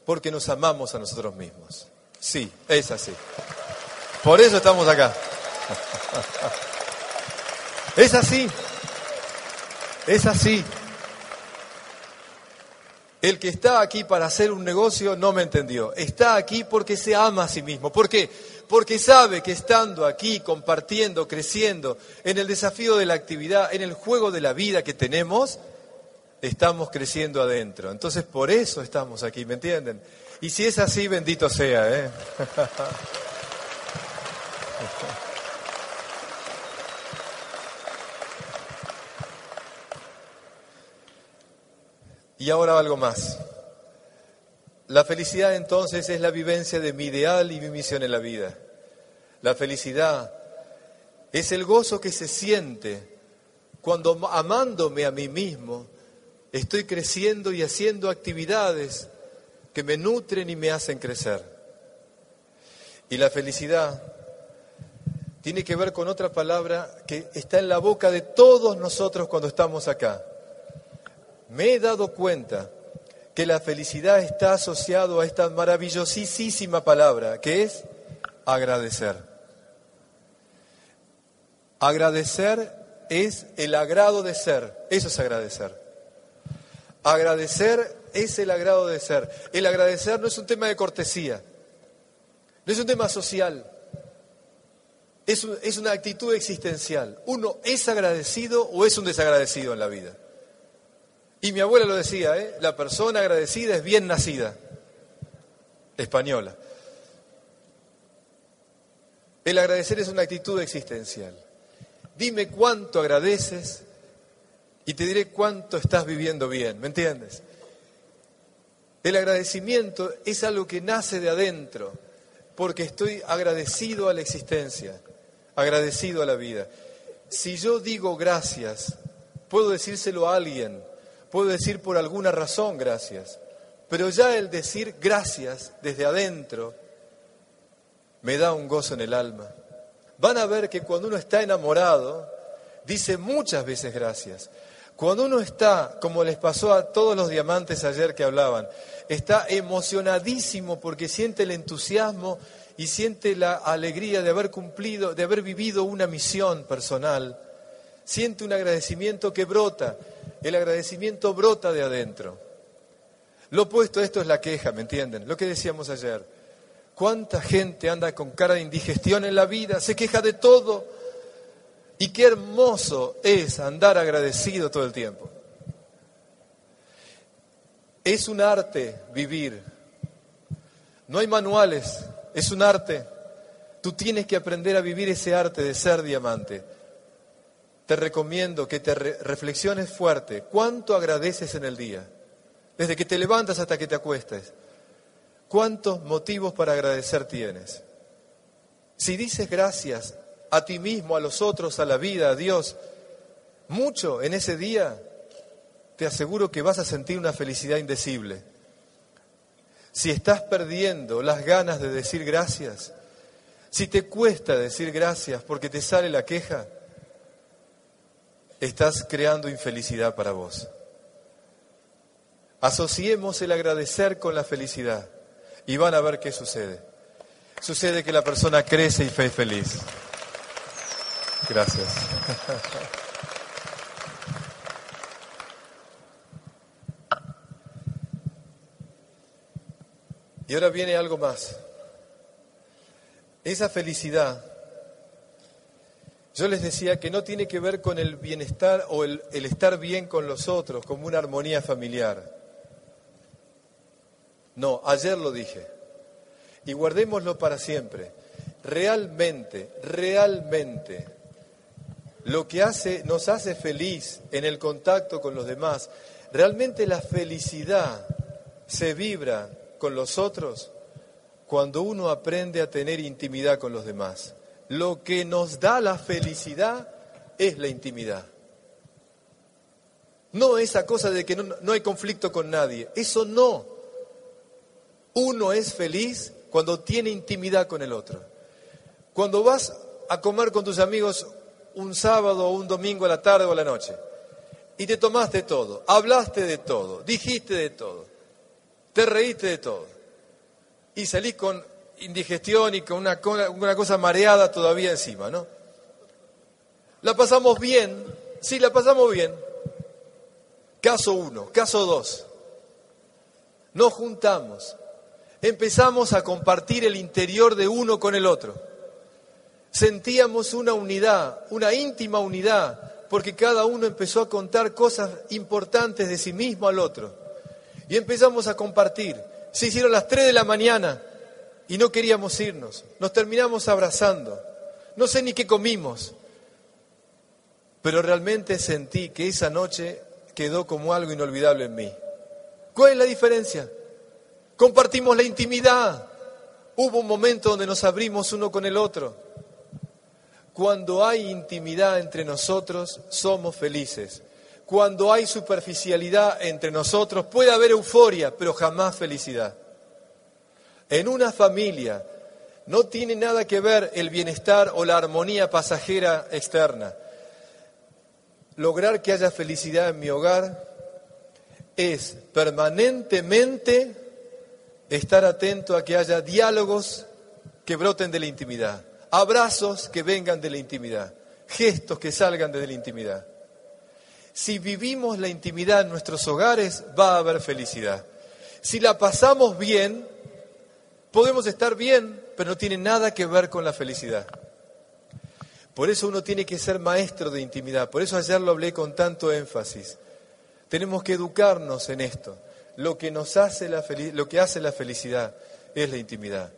porque nos amamos a nosotros mismos. Sí, es así. Por eso estamos acá. *laughs* Es así. Es así. El que está aquí para hacer un negocio no me entendió. Está aquí porque se ama a sí mismo. ¿Por qué? Porque sabe que estando aquí, compartiendo, creciendo, en el desafío de la actividad, en el juego de la vida que tenemos, estamos creciendo adentro. Entonces por eso estamos aquí, ¿me entienden? Y si es así, bendito sea, ¿eh? *laughs* Y ahora algo más. La felicidad entonces es la vivencia de mi ideal y mi misión en la vida. La felicidad es el gozo que se siente cuando amándome a mí mismo estoy creciendo y haciendo actividades que me nutren y me hacen crecer. Y la felicidad tiene que ver con otra palabra que está en la boca de todos nosotros cuando estamos acá. Me he dado cuenta que la felicidad está asociado a esta maravillosísima palabra, que es agradecer. Agradecer es el agrado de ser, eso es agradecer. Agradecer es el agrado de ser. El agradecer no es un tema de cortesía, no es un tema social, es, es una actitud existencial. Uno es agradecido o es un desagradecido en la vida. Y mi abuela lo decía, ¿eh? la persona agradecida es bien nacida, española. El agradecer es una actitud existencial. Dime cuánto agradeces y te diré cuánto estás viviendo bien, ¿me entiendes? El agradecimiento es algo que nace de adentro, porque estoy agradecido a la existencia, agradecido a la vida. Si yo digo gracias, puedo decírselo a alguien, puedo decir por alguna razón gracias, pero ya el decir gracias desde adentro me da un gozo en el alma. Van a ver que cuando uno está enamorado, dice muchas veces gracias. Cuando uno está, como les pasó a todos los diamantes ayer que hablaban, está emocionadísimo porque siente el entusiasmo y siente la alegría de haber cumplido, de haber vivido una misión personal, siente un agradecimiento que brota. El agradecimiento brota de adentro. Lo opuesto a esto es la queja, ¿me entienden? Lo que decíamos ayer. ¿Cuánta gente anda con cara de indigestión en la vida? Se queja de todo. Y qué hermoso es andar agradecido todo el tiempo. Es un arte vivir. No hay manuales, es un arte. Tú tienes que aprender a vivir ese arte de ser diamante. Te recomiendo que te re- reflexiones fuerte. ¿Cuánto agradeces en el día? Desde que te levantas hasta que te acuestes. ¿Cuántos motivos para agradecer tienes? Si dices gracias a ti mismo, a los otros, a la vida, a Dios, mucho en ese día, te aseguro que vas a sentir una felicidad indecible. Si estás perdiendo las ganas de decir gracias, si te cuesta decir gracias porque te sale la queja, estás creando infelicidad para vos. Asociemos el agradecer con la felicidad y van a ver qué sucede. Sucede que la persona crece y fe feliz. Gracias. Y ahora viene algo más. Esa felicidad, yo les decía que no tiene que ver con el bienestar o el, estar bien con los otros, como una armonía familiar. No, ayer lo dije. Y guardémoslo para siempre. Realmente, realmente, lo que hace, nos hace feliz en el contacto con los demás, realmente la felicidad se vibra con los otros cuando uno aprende a tener intimidad con los demás. Lo que nos da la felicidad es la intimidad. No esa cosa de que no, hay conflicto con nadie. Eso no. Uno es feliz cuando tiene intimidad con el otro. Cuando vas a comer con tus amigos un sábado o un domingo a la tarde o a la noche y te tomaste todo, hablaste de todo, dijiste de todo, te reíste de todo. Y salís con indigestión y con una, una cosa mareada todavía encima, ¿no? La pasamos bien, sí, la pasamos bien. Caso uno, caso dos. Nos juntamos, empezamos a compartir el interior de uno con el otro. Sentíamos una unidad, una íntima unidad, porque cada uno empezó a contar cosas importantes de sí mismo al otro y empezamos a compartir. Se hicieron las 3 de la mañana y no queríamos irnos. Nos terminamos abrazando. No sé ni qué comimos, pero realmente sentí que esa noche quedó como algo inolvidable en mí. ¿Cuál es la diferencia? Compartimos la intimidad. Hubo un momento donde nos abrimos uno con el otro. Cuando hay intimidad entre nosotros, somos felices cuando hay superficialidad entre nosotros, puede haber euforia, pero jamás felicidad. En una familia no tiene nada que ver el bienestar o la armonía pasajera externa. Lograr que haya felicidad en mi hogar es permanentemente estar atento a que haya diálogos que broten de la intimidad, abrazos que vengan de la intimidad, gestos que salgan de la intimidad. Si vivimos la intimidad en nuestros hogares, va a haber felicidad. Si la pasamos bien, podemos estar bien, pero no tiene nada que ver con la felicidad. Por eso uno tiene que ser maestro de intimidad. Por eso ayer lo hablé con tanto énfasis. Tenemos que educarnos en esto. Lo que nos hace la felicidad es la intimidad.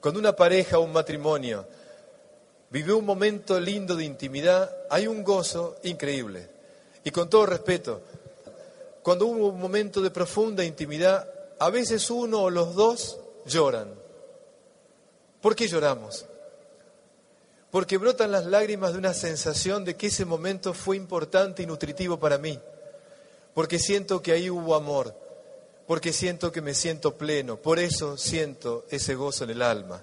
Cuando una pareja un matrimonio vive un momento lindo de intimidad, hay un gozo increíble. Y con todo respeto, cuando hubo un momento de profunda intimidad, a veces uno o los dos lloran. ¿Por qué lloramos? Porque brotan las lágrimas de una sensación de que ese momento fue importante y nutritivo para mí. Porque siento que ahí hubo amor. Porque siento que me siento pleno. Por eso siento ese gozo en el alma.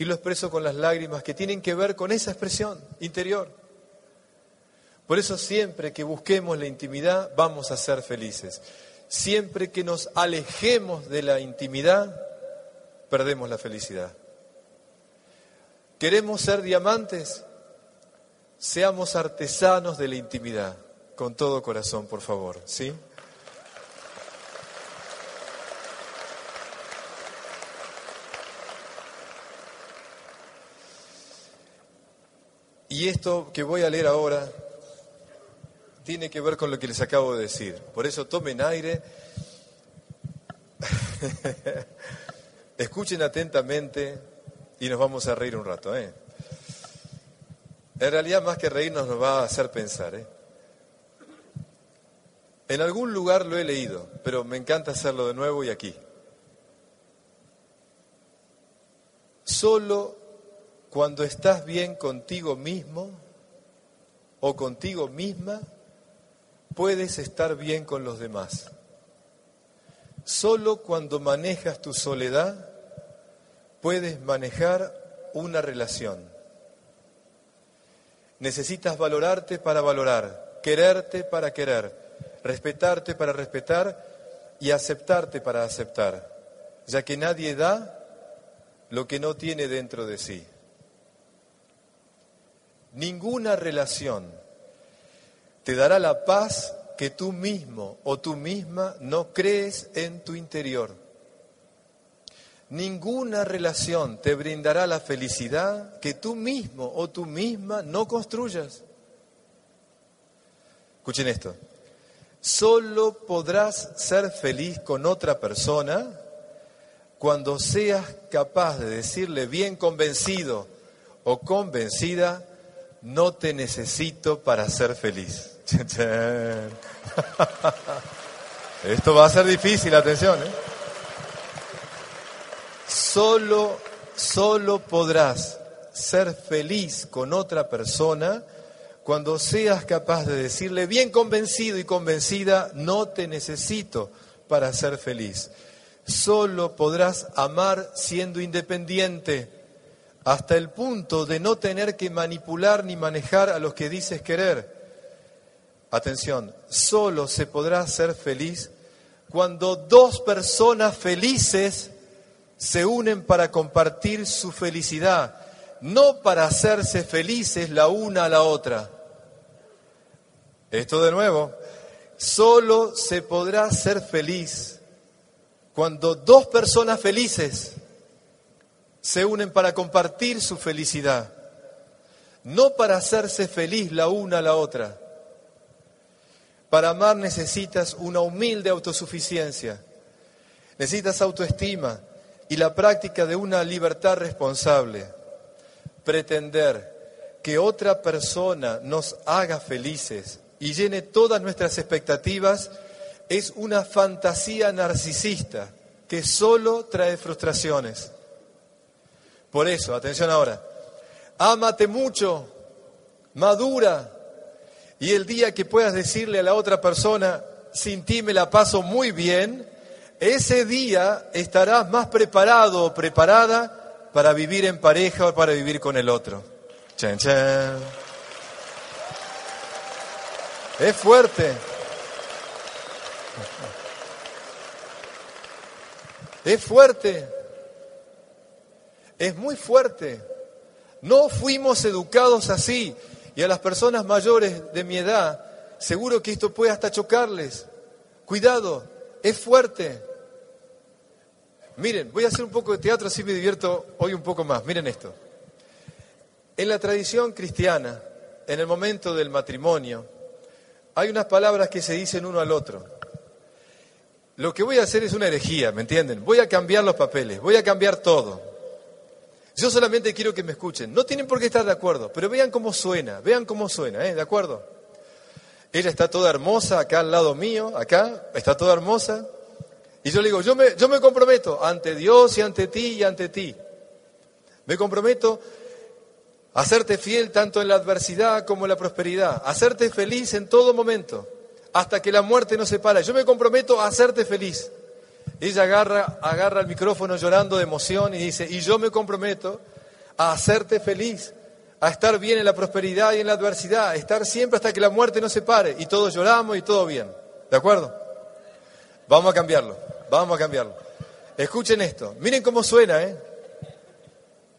Y lo expreso con las lágrimas que tienen que ver con esa expresión interior. Por eso siempre que busquemos la intimidad vamos a ser felices. Siempre que nos alejemos de la intimidad, perdemos la felicidad. ¿Queremos ser diamantes? Seamos artesanos de la intimidad, con todo corazón, por favor, ¿sí? Y esto que voy a leer ahora tiene que ver con lo que les acabo de decir. Por eso tomen aire, *laughs* escuchen atentamente y nos vamos a reír un rato. ¿eh? En realidad más que reírnos nos va a hacer pensar. ¿eh? En algún lugar lo he leído, pero me encanta hacerlo de nuevo y aquí. Solo cuando estás bien contigo mismo o contigo misma, puedes estar bien con los demás. Solo cuando manejas tu soledad puedes manejar una relación. Necesitas valorarte para valorar, quererte para querer, respetarte para respetar y aceptarte para aceptar, ya que nadie da lo que no tiene dentro de sí. Ninguna relación te dará la paz que tú mismo o tú misma no crees en tu interior. Ninguna relación te brindará la felicidad que tú mismo o tú misma no construyas. Escuchen esto. Solo podrás ser feliz con otra persona cuando seas capaz de decirle bien convencido o convencida, no te necesito para ser feliz. *laughs* Esto va a ser difícil, atención. ¿eh? Solo, solo podrás ser feliz con otra persona cuando seas capaz de decirle bien convencido y convencida, no te necesito para ser feliz. Solo podrás amar siendo independiente hasta el punto de no tener que manipular ni manejar a los que dices querer. Atención, solo se podrá ser feliz cuando dos personas felices se unen para compartir su felicidad no para hacerse felices la una a la otra. Esto de nuevo, solo se podrá ser feliz cuando dos personas felices se unen para compartir su felicidad, no para hacerse feliz la una a la otra. Para amar necesitas una humilde autosuficiencia, necesitas autoestima y la práctica de una libertad responsable pretender que otra persona nos haga felices y llene todas nuestras expectativas es una fantasía narcisista que solo trae frustraciones. Por eso, atención ahora, ámate mucho, madura, y el día que puedas decirle a la otra persona, sin ti me la paso muy bien, ese día estarás más preparado o preparada para vivir en pareja o para vivir con el otro. Chan, chan. Es fuerte. Es fuerte. Es muy fuerte. No fuimos educados así. Y a las personas mayores de mi edad, seguro que esto puede hasta chocarles. Cuidado, es fuerte. Miren, voy a hacer un poco de teatro, así me divierto hoy un poco más. Miren esto. En la tradición cristiana, en el momento del matrimonio, hay unas palabras que se dicen uno al otro. Lo que voy a hacer es una herejía, ¿me entienden? Voy a cambiar los papeles, voy a cambiar todo. Yo solamente quiero que me escuchen. No tienen por qué estar de acuerdo, pero vean cómo suena, vean cómo suena, ¿eh? ¿De acuerdo? Ella está toda hermosa acá al lado mío, acá, está toda hermosa. Y yo le digo, yo me, yo me comprometo ante Dios y ante ti y ante ti. Me comprometo a hacerte fiel tanto en la adversidad como en la prosperidad, a hacerte feliz en todo momento, hasta que la muerte nos separe. Yo me comprometo a hacerte feliz. Ella agarra, agarra el micrófono llorando de emoción y dice, y yo me comprometo a hacerte feliz, a estar bien en la prosperidad y en la adversidad, a estar siempre hasta que la muerte nos separe. Y todos lloramos y todo bien. ¿De acuerdo? Vamos a cambiarlo. Vamos a cambiarlo. Escuchen esto. Miren cómo suena, ¿eh?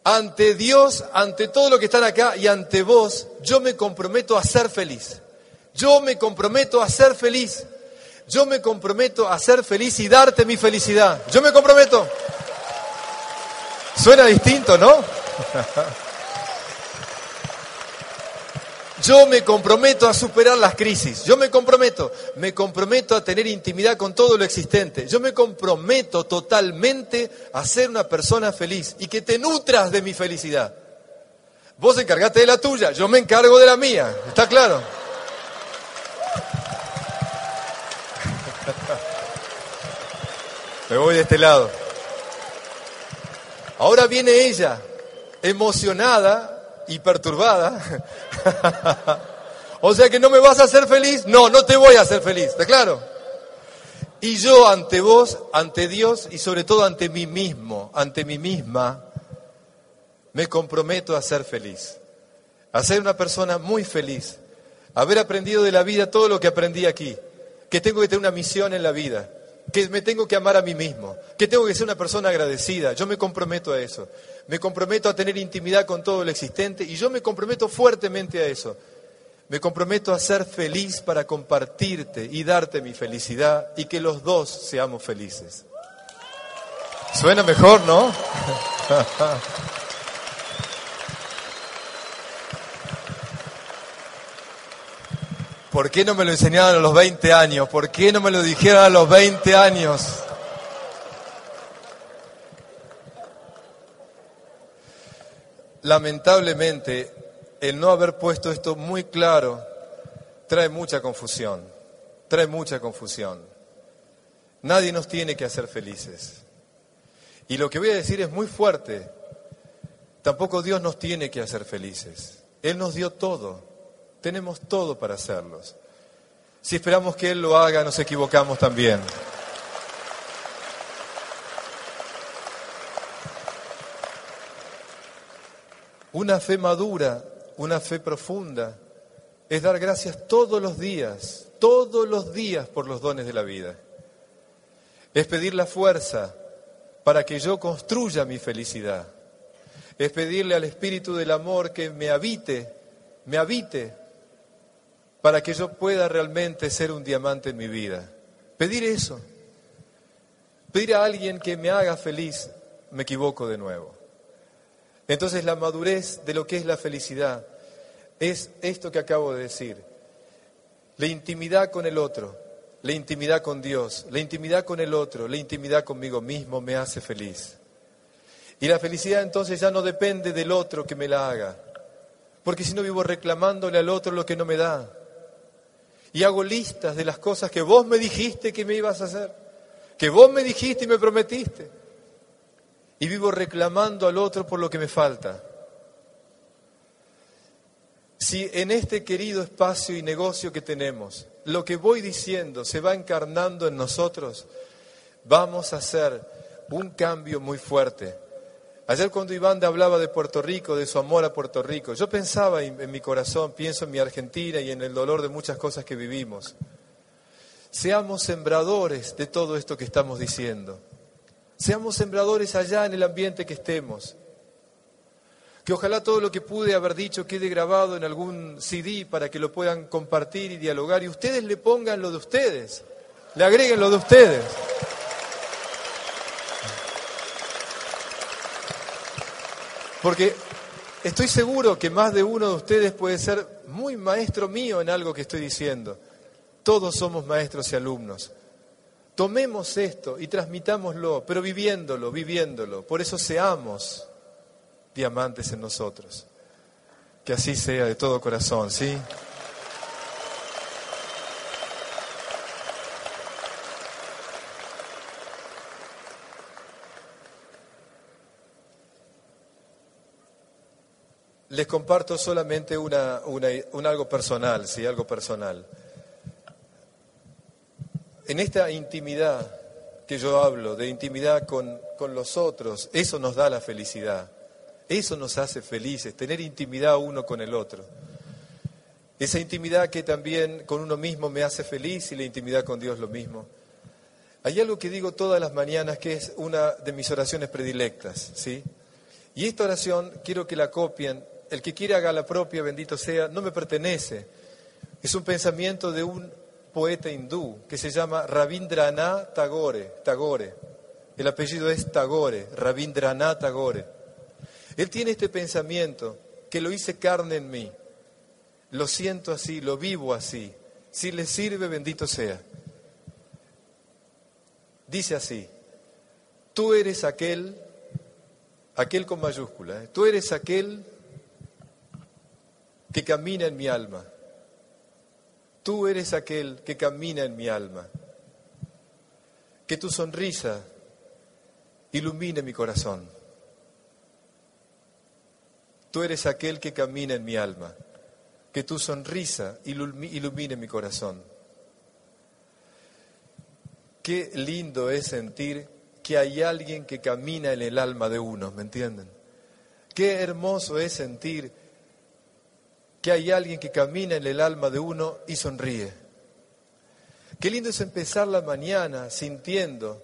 Ante Dios, ante todo lo que están acá y ante vos, yo me comprometo a ser feliz. Yo me comprometo a ser feliz. Yo me comprometo a ser feliz y darte mi felicidad. Yo me comprometo. Suena distinto, ¿no? Yo me comprometo a superar las crisis. Yo me comprometo. Me comprometo a tener intimidad con todo lo existente. Yo me comprometo totalmente a ser una persona feliz y que te nutras de mi felicidad. Vos encargate de la tuya, yo me encargo de la mía. ¿Está claro? Me voy de este lado. Ahora viene ella, emocionada, y perturbada. *laughs* o sea que no me vas a hacer feliz. No, no te voy a hacer feliz, ¿está claro? Y yo ante vos, ante Dios y sobre todo ante mí mismo, ante mí misma, me comprometo a ser feliz, a ser una persona muy feliz, haber aprendido de la vida todo lo que aprendí aquí, que tengo que tener una misión en la vida, que me tengo que amar a mí mismo, que tengo que ser una persona agradecida. Yo me comprometo a eso. Me comprometo a tener intimidad con todo lo existente y yo me comprometo fuertemente a eso. Me comprometo a ser feliz para compartirte y darte mi felicidad y que los dos seamos felices. Suena mejor, ¿no? *laughs* ¿Por qué no me lo enseñaron a los 20 años? ¿Por qué no me lo dijeron a los 20 años? Lamentablemente, el no haber puesto esto muy claro trae mucha confusión, trae mucha confusión. Nadie nos tiene que hacer felices. Y lo que voy a decir es muy fuerte. Tampoco Dios nos tiene que hacer felices. Él nos dio todo. Tenemos todo para hacerlos. Si esperamos que Él lo haga, nos equivocamos también. Una fe madura, una fe profunda, es dar gracias todos los días, todos los días por los dones de la vida. Es pedir la fuerza para que yo construya mi felicidad. Es pedirle al Espíritu del Amor que me habite, me habite para que yo pueda realmente ser un diamante en mi vida. Pedir eso. Pedir a alguien que me haga feliz, me equivoco de nuevo. Entonces la madurez de lo que es la felicidad es esto que acabo de decir. La intimidad con el otro, la intimidad con Dios, la intimidad con el otro, la intimidad conmigo mismo me hace feliz. Y la felicidad entonces ya no depende del otro que me la haga, porque si no vivo reclamándole al otro lo que no me da y hago listas de las cosas que vos me dijiste que me ibas a hacer, que vos me dijiste y me prometiste. Y vivo reclamando al otro por lo que me falta. Si en este querido espacio y negocio que tenemos, lo que voy diciendo se va encarnando en nosotros, vamos a hacer un cambio muy fuerte Ayer cuando Iván hablaba de Puerto Rico, de su amor a Puerto Rico, yo pensaba en, mi corazón, pienso en mi Argentina y en el dolor de muchas cosas que vivimos. Seamos sembradores de todo esto que estamos diciendo. Seamos sembradores allá en el ambiente que estemos. Que ojalá todo lo que pude haber dicho quede grabado en algún CD para que lo puedan compartir y dialogar y ustedes le pongan lo de ustedes, le agreguen lo de ustedes. Porque estoy seguro que más de uno de ustedes puede ser muy maestro mío en algo que estoy diciendo. Todos somos maestros y alumnos. Tomemos esto y transmitámoslo, pero viviéndolo, viviéndolo. Por eso seamos diamantes en nosotros. Que así sea de todo corazón, ¿sí? Les comparto solamente una, un algo personal, sí, algo personal. En esta intimidad que yo hablo, de intimidad con, con los otros, eso nos da la felicidad. Eso nos hace felices, tener intimidad uno con el otro. Esa intimidad que también con uno mismo me hace feliz y la intimidad con Dios lo mismo. Hay algo que digo todas las mañanas que es una de mis oraciones predilectas, ¿sí? Y esta oración quiero que la copien el que quiere haga la propia, bendito sea, no me pertenece. Es un pensamiento de un poeta hindú que se llama Rabindranath Tagore, Tagore. El apellido es Tagore, Rabindranath Tagore. Él tiene este pensamiento que lo hice carne en mí. Lo siento así, lo vivo así. Si le sirve, bendito sea. Dice así, tú eres aquel, aquel con mayúscula, ¿eh? tú eres aquel que camina en mi alma. Tú eres aquel que camina en mi alma. Que tu sonrisa ilumine mi corazón. Tú eres aquel que camina en mi alma. Que tu sonrisa ilumine mi corazón. Qué lindo es sentir que hay alguien que camina en el alma de uno, ¿me entienden? Qué hermoso es sentir que hay alguien que camina en el alma de uno y sonríe. Qué lindo es empezar la mañana sintiendo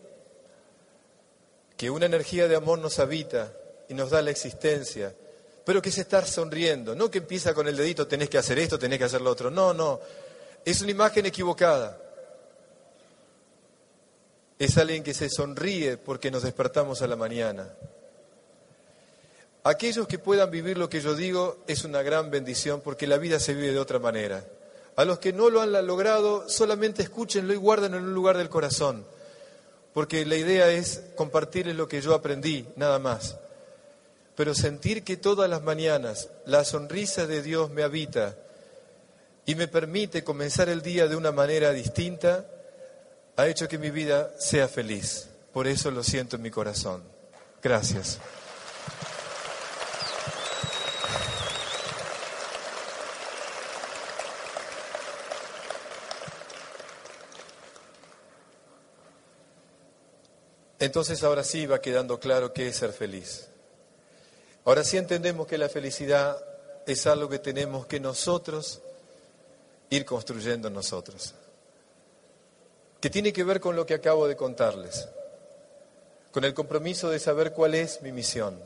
que una energía de amor nos habita y nos da la existencia, pero que es estar sonriendo, no que empieza con el dedito, tenés que hacer esto, tenés que hacer lo otro, no, no, es una imagen equivocada. Es alguien que se sonríe porque nos despertamos a la mañana. Aquellos que puedan vivir lo que yo digo es una gran bendición porque la vida se vive de otra manera. A los que no lo han logrado, solamente escúchenlo y guárdenlo en un lugar del corazón, porque la idea es compartirles lo que yo aprendí, nada más. Pero sentir que todas las mañanas la sonrisa de Dios me habita y me permite comenzar el día de una manera distinta, ha hecho que mi vida sea feliz. Por eso lo siento en mi corazón. Gracias. Entonces ahora sí va quedando claro qué es ser feliz. Ahora sí entendemos que la felicidad es algo que tenemos que nosotros ir construyendo nosotros. Que tiene que ver con lo que acabo de contarles, con el compromiso de saber cuál es mi misión,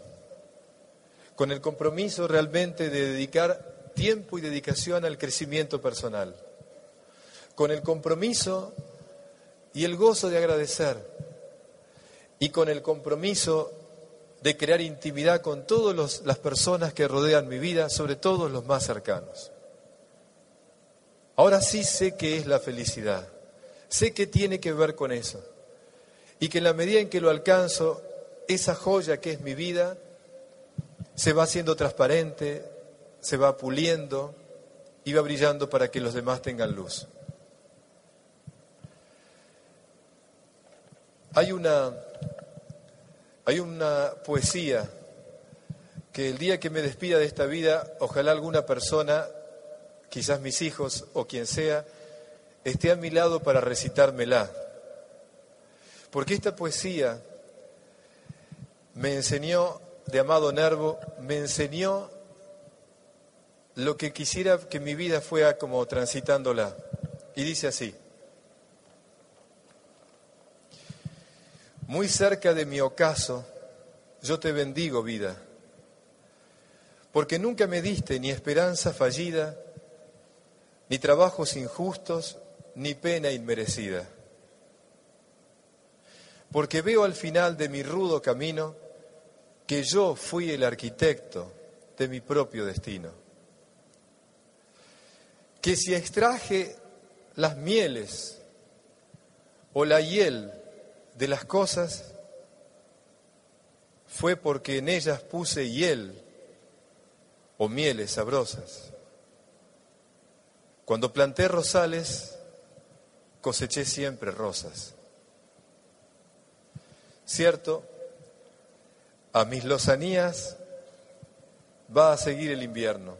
con el compromiso realmente de dedicar tiempo y dedicación al crecimiento personal, con el compromiso y el gozo de agradecer y con el compromiso de crear intimidad con todas las personas que rodean mi vida, sobre todo los más cercanos. Ahora sí sé qué es la felicidad, sé que tiene que ver con eso, y que en la medida en que lo alcanzo, esa joya que es mi vida se va haciendo transparente, se va puliendo y va brillando para que los demás tengan luz. Hay una hay una poesía que el día que me despida de esta vida, ojalá alguna persona, quizás mis hijos o quien sea, esté a mi lado para recitármela. Porque esta poesía me enseñó, de Amado Nervo, me enseñó lo que quisiera que mi vida fuera como transitándola. Y dice así. Muy cerca de mi ocaso, yo te bendigo, vida, porque nunca me diste ni esperanza fallida, ni trabajos injustos, ni pena inmerecida. Porque veo al final de mi rudo camino que yo fui el arquitecto de mi propio destino. Que si extraje las mieles o la hiel de las cosas fue porque en ellas puse hiel o mieles sabrosas. Cuando planté rosales, coseché siempre rosas. Cierto, a mis lozanías va a seguir el invierno,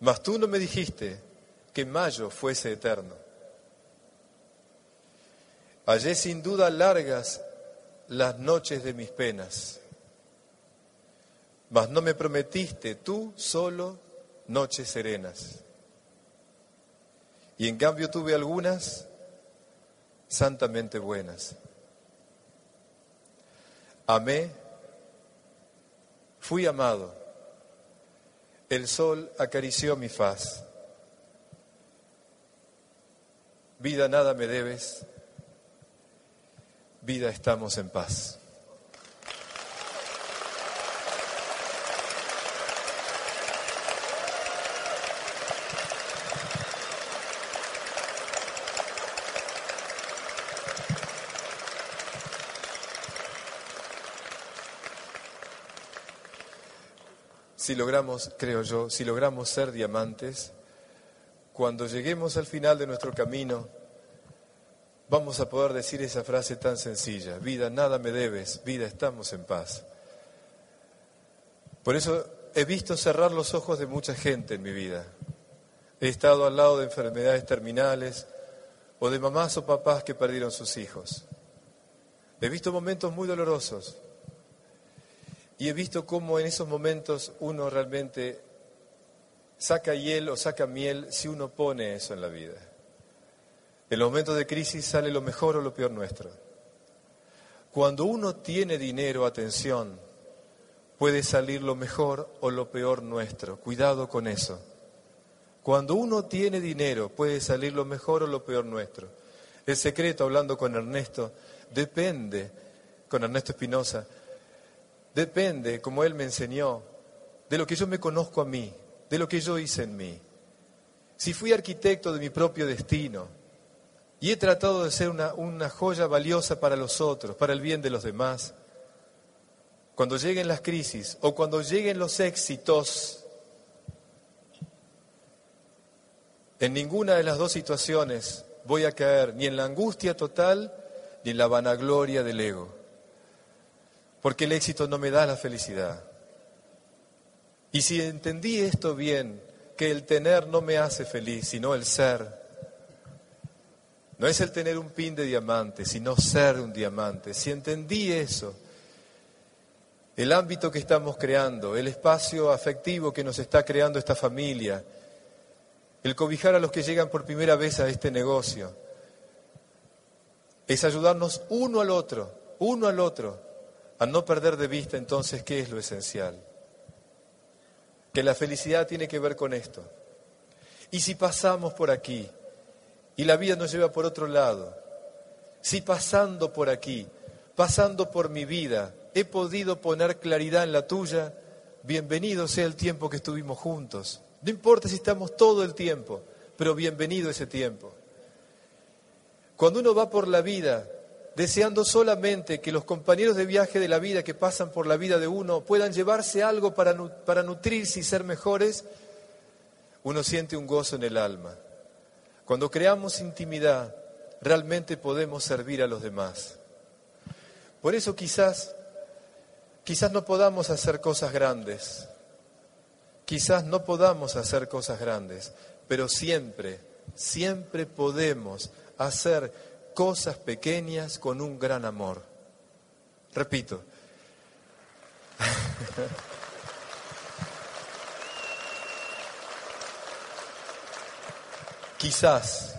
mas tú no me dijiste que mayo fuese eterno. Hallé sin duda largas las noches de mis penas, mas no me prometiste tú solo noches serenas. Y en cambio tuve algunas santamente buenas. Amé, fui amado, el sol acarició mi faz. Vida nada me debes, vida estamos en paz. Si logramos, creo yo, si logramos ser diamantes, cuando lleguemos al final de nuestro camino, vamos a poder decir esa frase tan sencilla, vida, nada me debes, vida, estamos en paz. Por eso he visto cerrar los ojos de mucha gente en mi vida. He estado al lado de enfermedades terminales o de mamás o papás que perdieron sus hijos. He visto momentos muy dolorosos y he visto cómo en esos momentos uno realmente saca hiel o saca miel si uno pone eso en la vida. En los de crisis sale lo mejor o lo peor nuestro. Cuando uno tiene dinero, atención, puede salir lo mejor o lo peor nuestro. Cuidado con eso. Cuando uno tiene dinero, puede salir lo mejor o lo peor nuestro. El secreto, hablando con Ernesto, depende, con Ernesto Espinosa, depende, como él me enseñó, de lo que yo me conozco a mí, de lo que yo hice en mí. Si fui arquitecto de mi propio destino y he tratado de ser una, una joya valiosa para los otros, para el bien de los demás, cuando lleguen las crisis o cuando lleguen los éxitos, en ninguna de las dos situaciones voy a caer ni en la angustia total ni en la vanagloria del ego, porque el éxito no me da la felicidad. Y si entendí esto bien, que el tener no me hace feliz, sino el ser, no es el tener un pin de diamante, sino ser un diamante. Si entendí eso, el ámbito que estamos creando, el espacio afectivo que nos está creando esta familia, el cobijar a los que llegan por primera vez a este negocio, es ayudarnos uno al otro, uno al otro, a no perder de vista entonces qué es lo esencial. Que la felicidad tiene que ver con esto. Y si pasamos por aquí y la vida nos lleva por otro lado, si pasando por aquí, pasando por mi vida, he podido poner claridad en la tuya, bienvenido sea el tiempo que estuvimos juntos. No importa si estamos todo el tiempo, pero bienvenido ese tiempo. Cuando uno va por la vida deseando solamente que los compañeros de viaje de la vida que pasan por la vida de uno puedan llevarse algo para, para nutrirse y ser mejores, uno siente un gozo en el alma. Cuando creamos intimidad, realmente podemos servir a los demás. Por eso quizás Quizás no podamos hacer cosas grandes, quizás no podamos hacer cosas grandes, pero siempre, siempre podemos hacer cosas pequeñas con un gran amor. Repito. *laughs* quizás,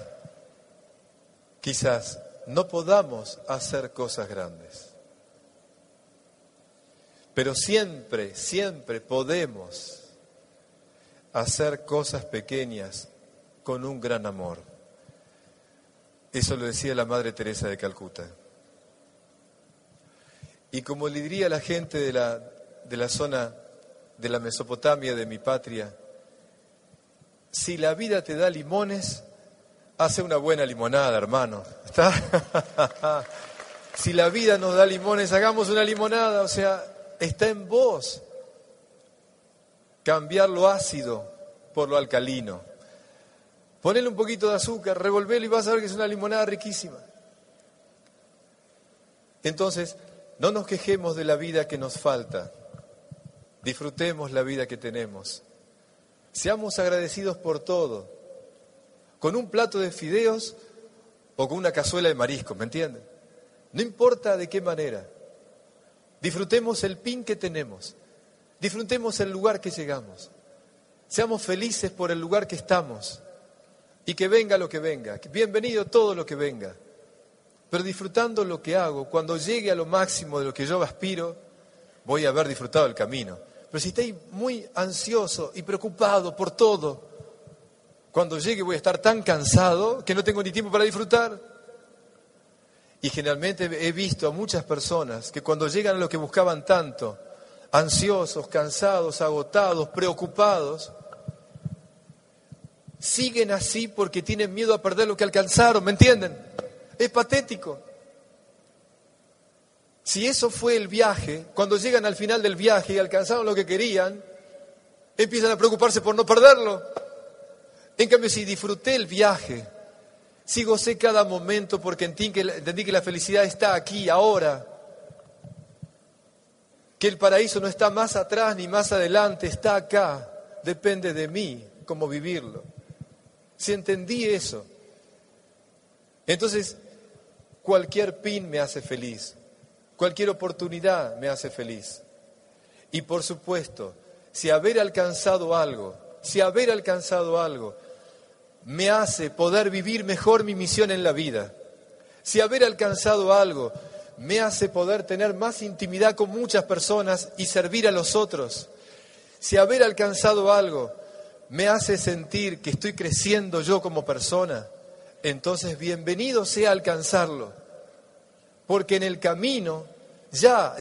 quizás no podamos hacer cosas grandes pero siempre, siempre podemos hacer cosas pequeñas con un gran amor. Eso lo decía la Madre Teresa de Calcuta. Y como le diría la gente de la, de la zona de la Mesopotamia, de mi patria, si la vida te da limones, hace una buena limonada, hermano. ¿Está? *laughs* si la vida nos da limones, hagamos una limonada. O sea, está en vos cambiar lo ácido por lo alcalino. Ponele un poquito de azúcar, revolvelo y vas a ver que es una limonada riquísima. Entonces, no nos quejemos de la vida que nos falta. Disfrutemos la vida que tenemos. Seamos agradecidos por todo. Con un plato de fideos o con una cazuela de marisco, ¿me entienden? No importa de qué manera. Disfrutemos el pin que tenemos. Disfrutemos el lugar que llegamos. Seamos felices por el lugar que estamos. Y que venga lo que venga. Bienvenido todo lo que venga. Pero disfrutando lo que hago, cuando llegue a lo máximo de lo que yo aspiro, voy a haber disfrutado el camino. Pero si estoy muy ansioso y preocupado por todo, cuando llegue voy a estar tan cansado que no tengo ni tiempo para disfrutar. Y generalmente he visto a muchas personas que cuando llegan a lo que buscaban tanto, ansiosos, cansados, agotados, preocupados, siguen así porque tienen miedo a perder lo que alcanzaron, ¿me entienden? Es patético. Si eso fue el viaje, cuando llegan al final del viaje y alcanzaron lo que querían, empiezan a preocuparse por no perderlo. En cambio, si disfruté el viaje, si gocé cada momento porque entendí que la felicidad está aquí, ahora. Que el paraíso no está más atrás ni más adelante, está acá. Depende de mí cómo vivirlo. Si entendí eso, entonces cualquier pin me hace feliz. Cualquier oportunidad me hace feliz. Y por supuesto, si haber alcanzado algo, si haber alcanzado algo me hace poder vivir mejor mi misión en la vida, si haber alcanzado algo me hace poder tener más intimidad con muchas personas y servir a los otros, si haber alcanzado algo me hace sentir que estoy creciendo yo como persona, entonces bienvenido sea alcanzarlo, porque en el camino ya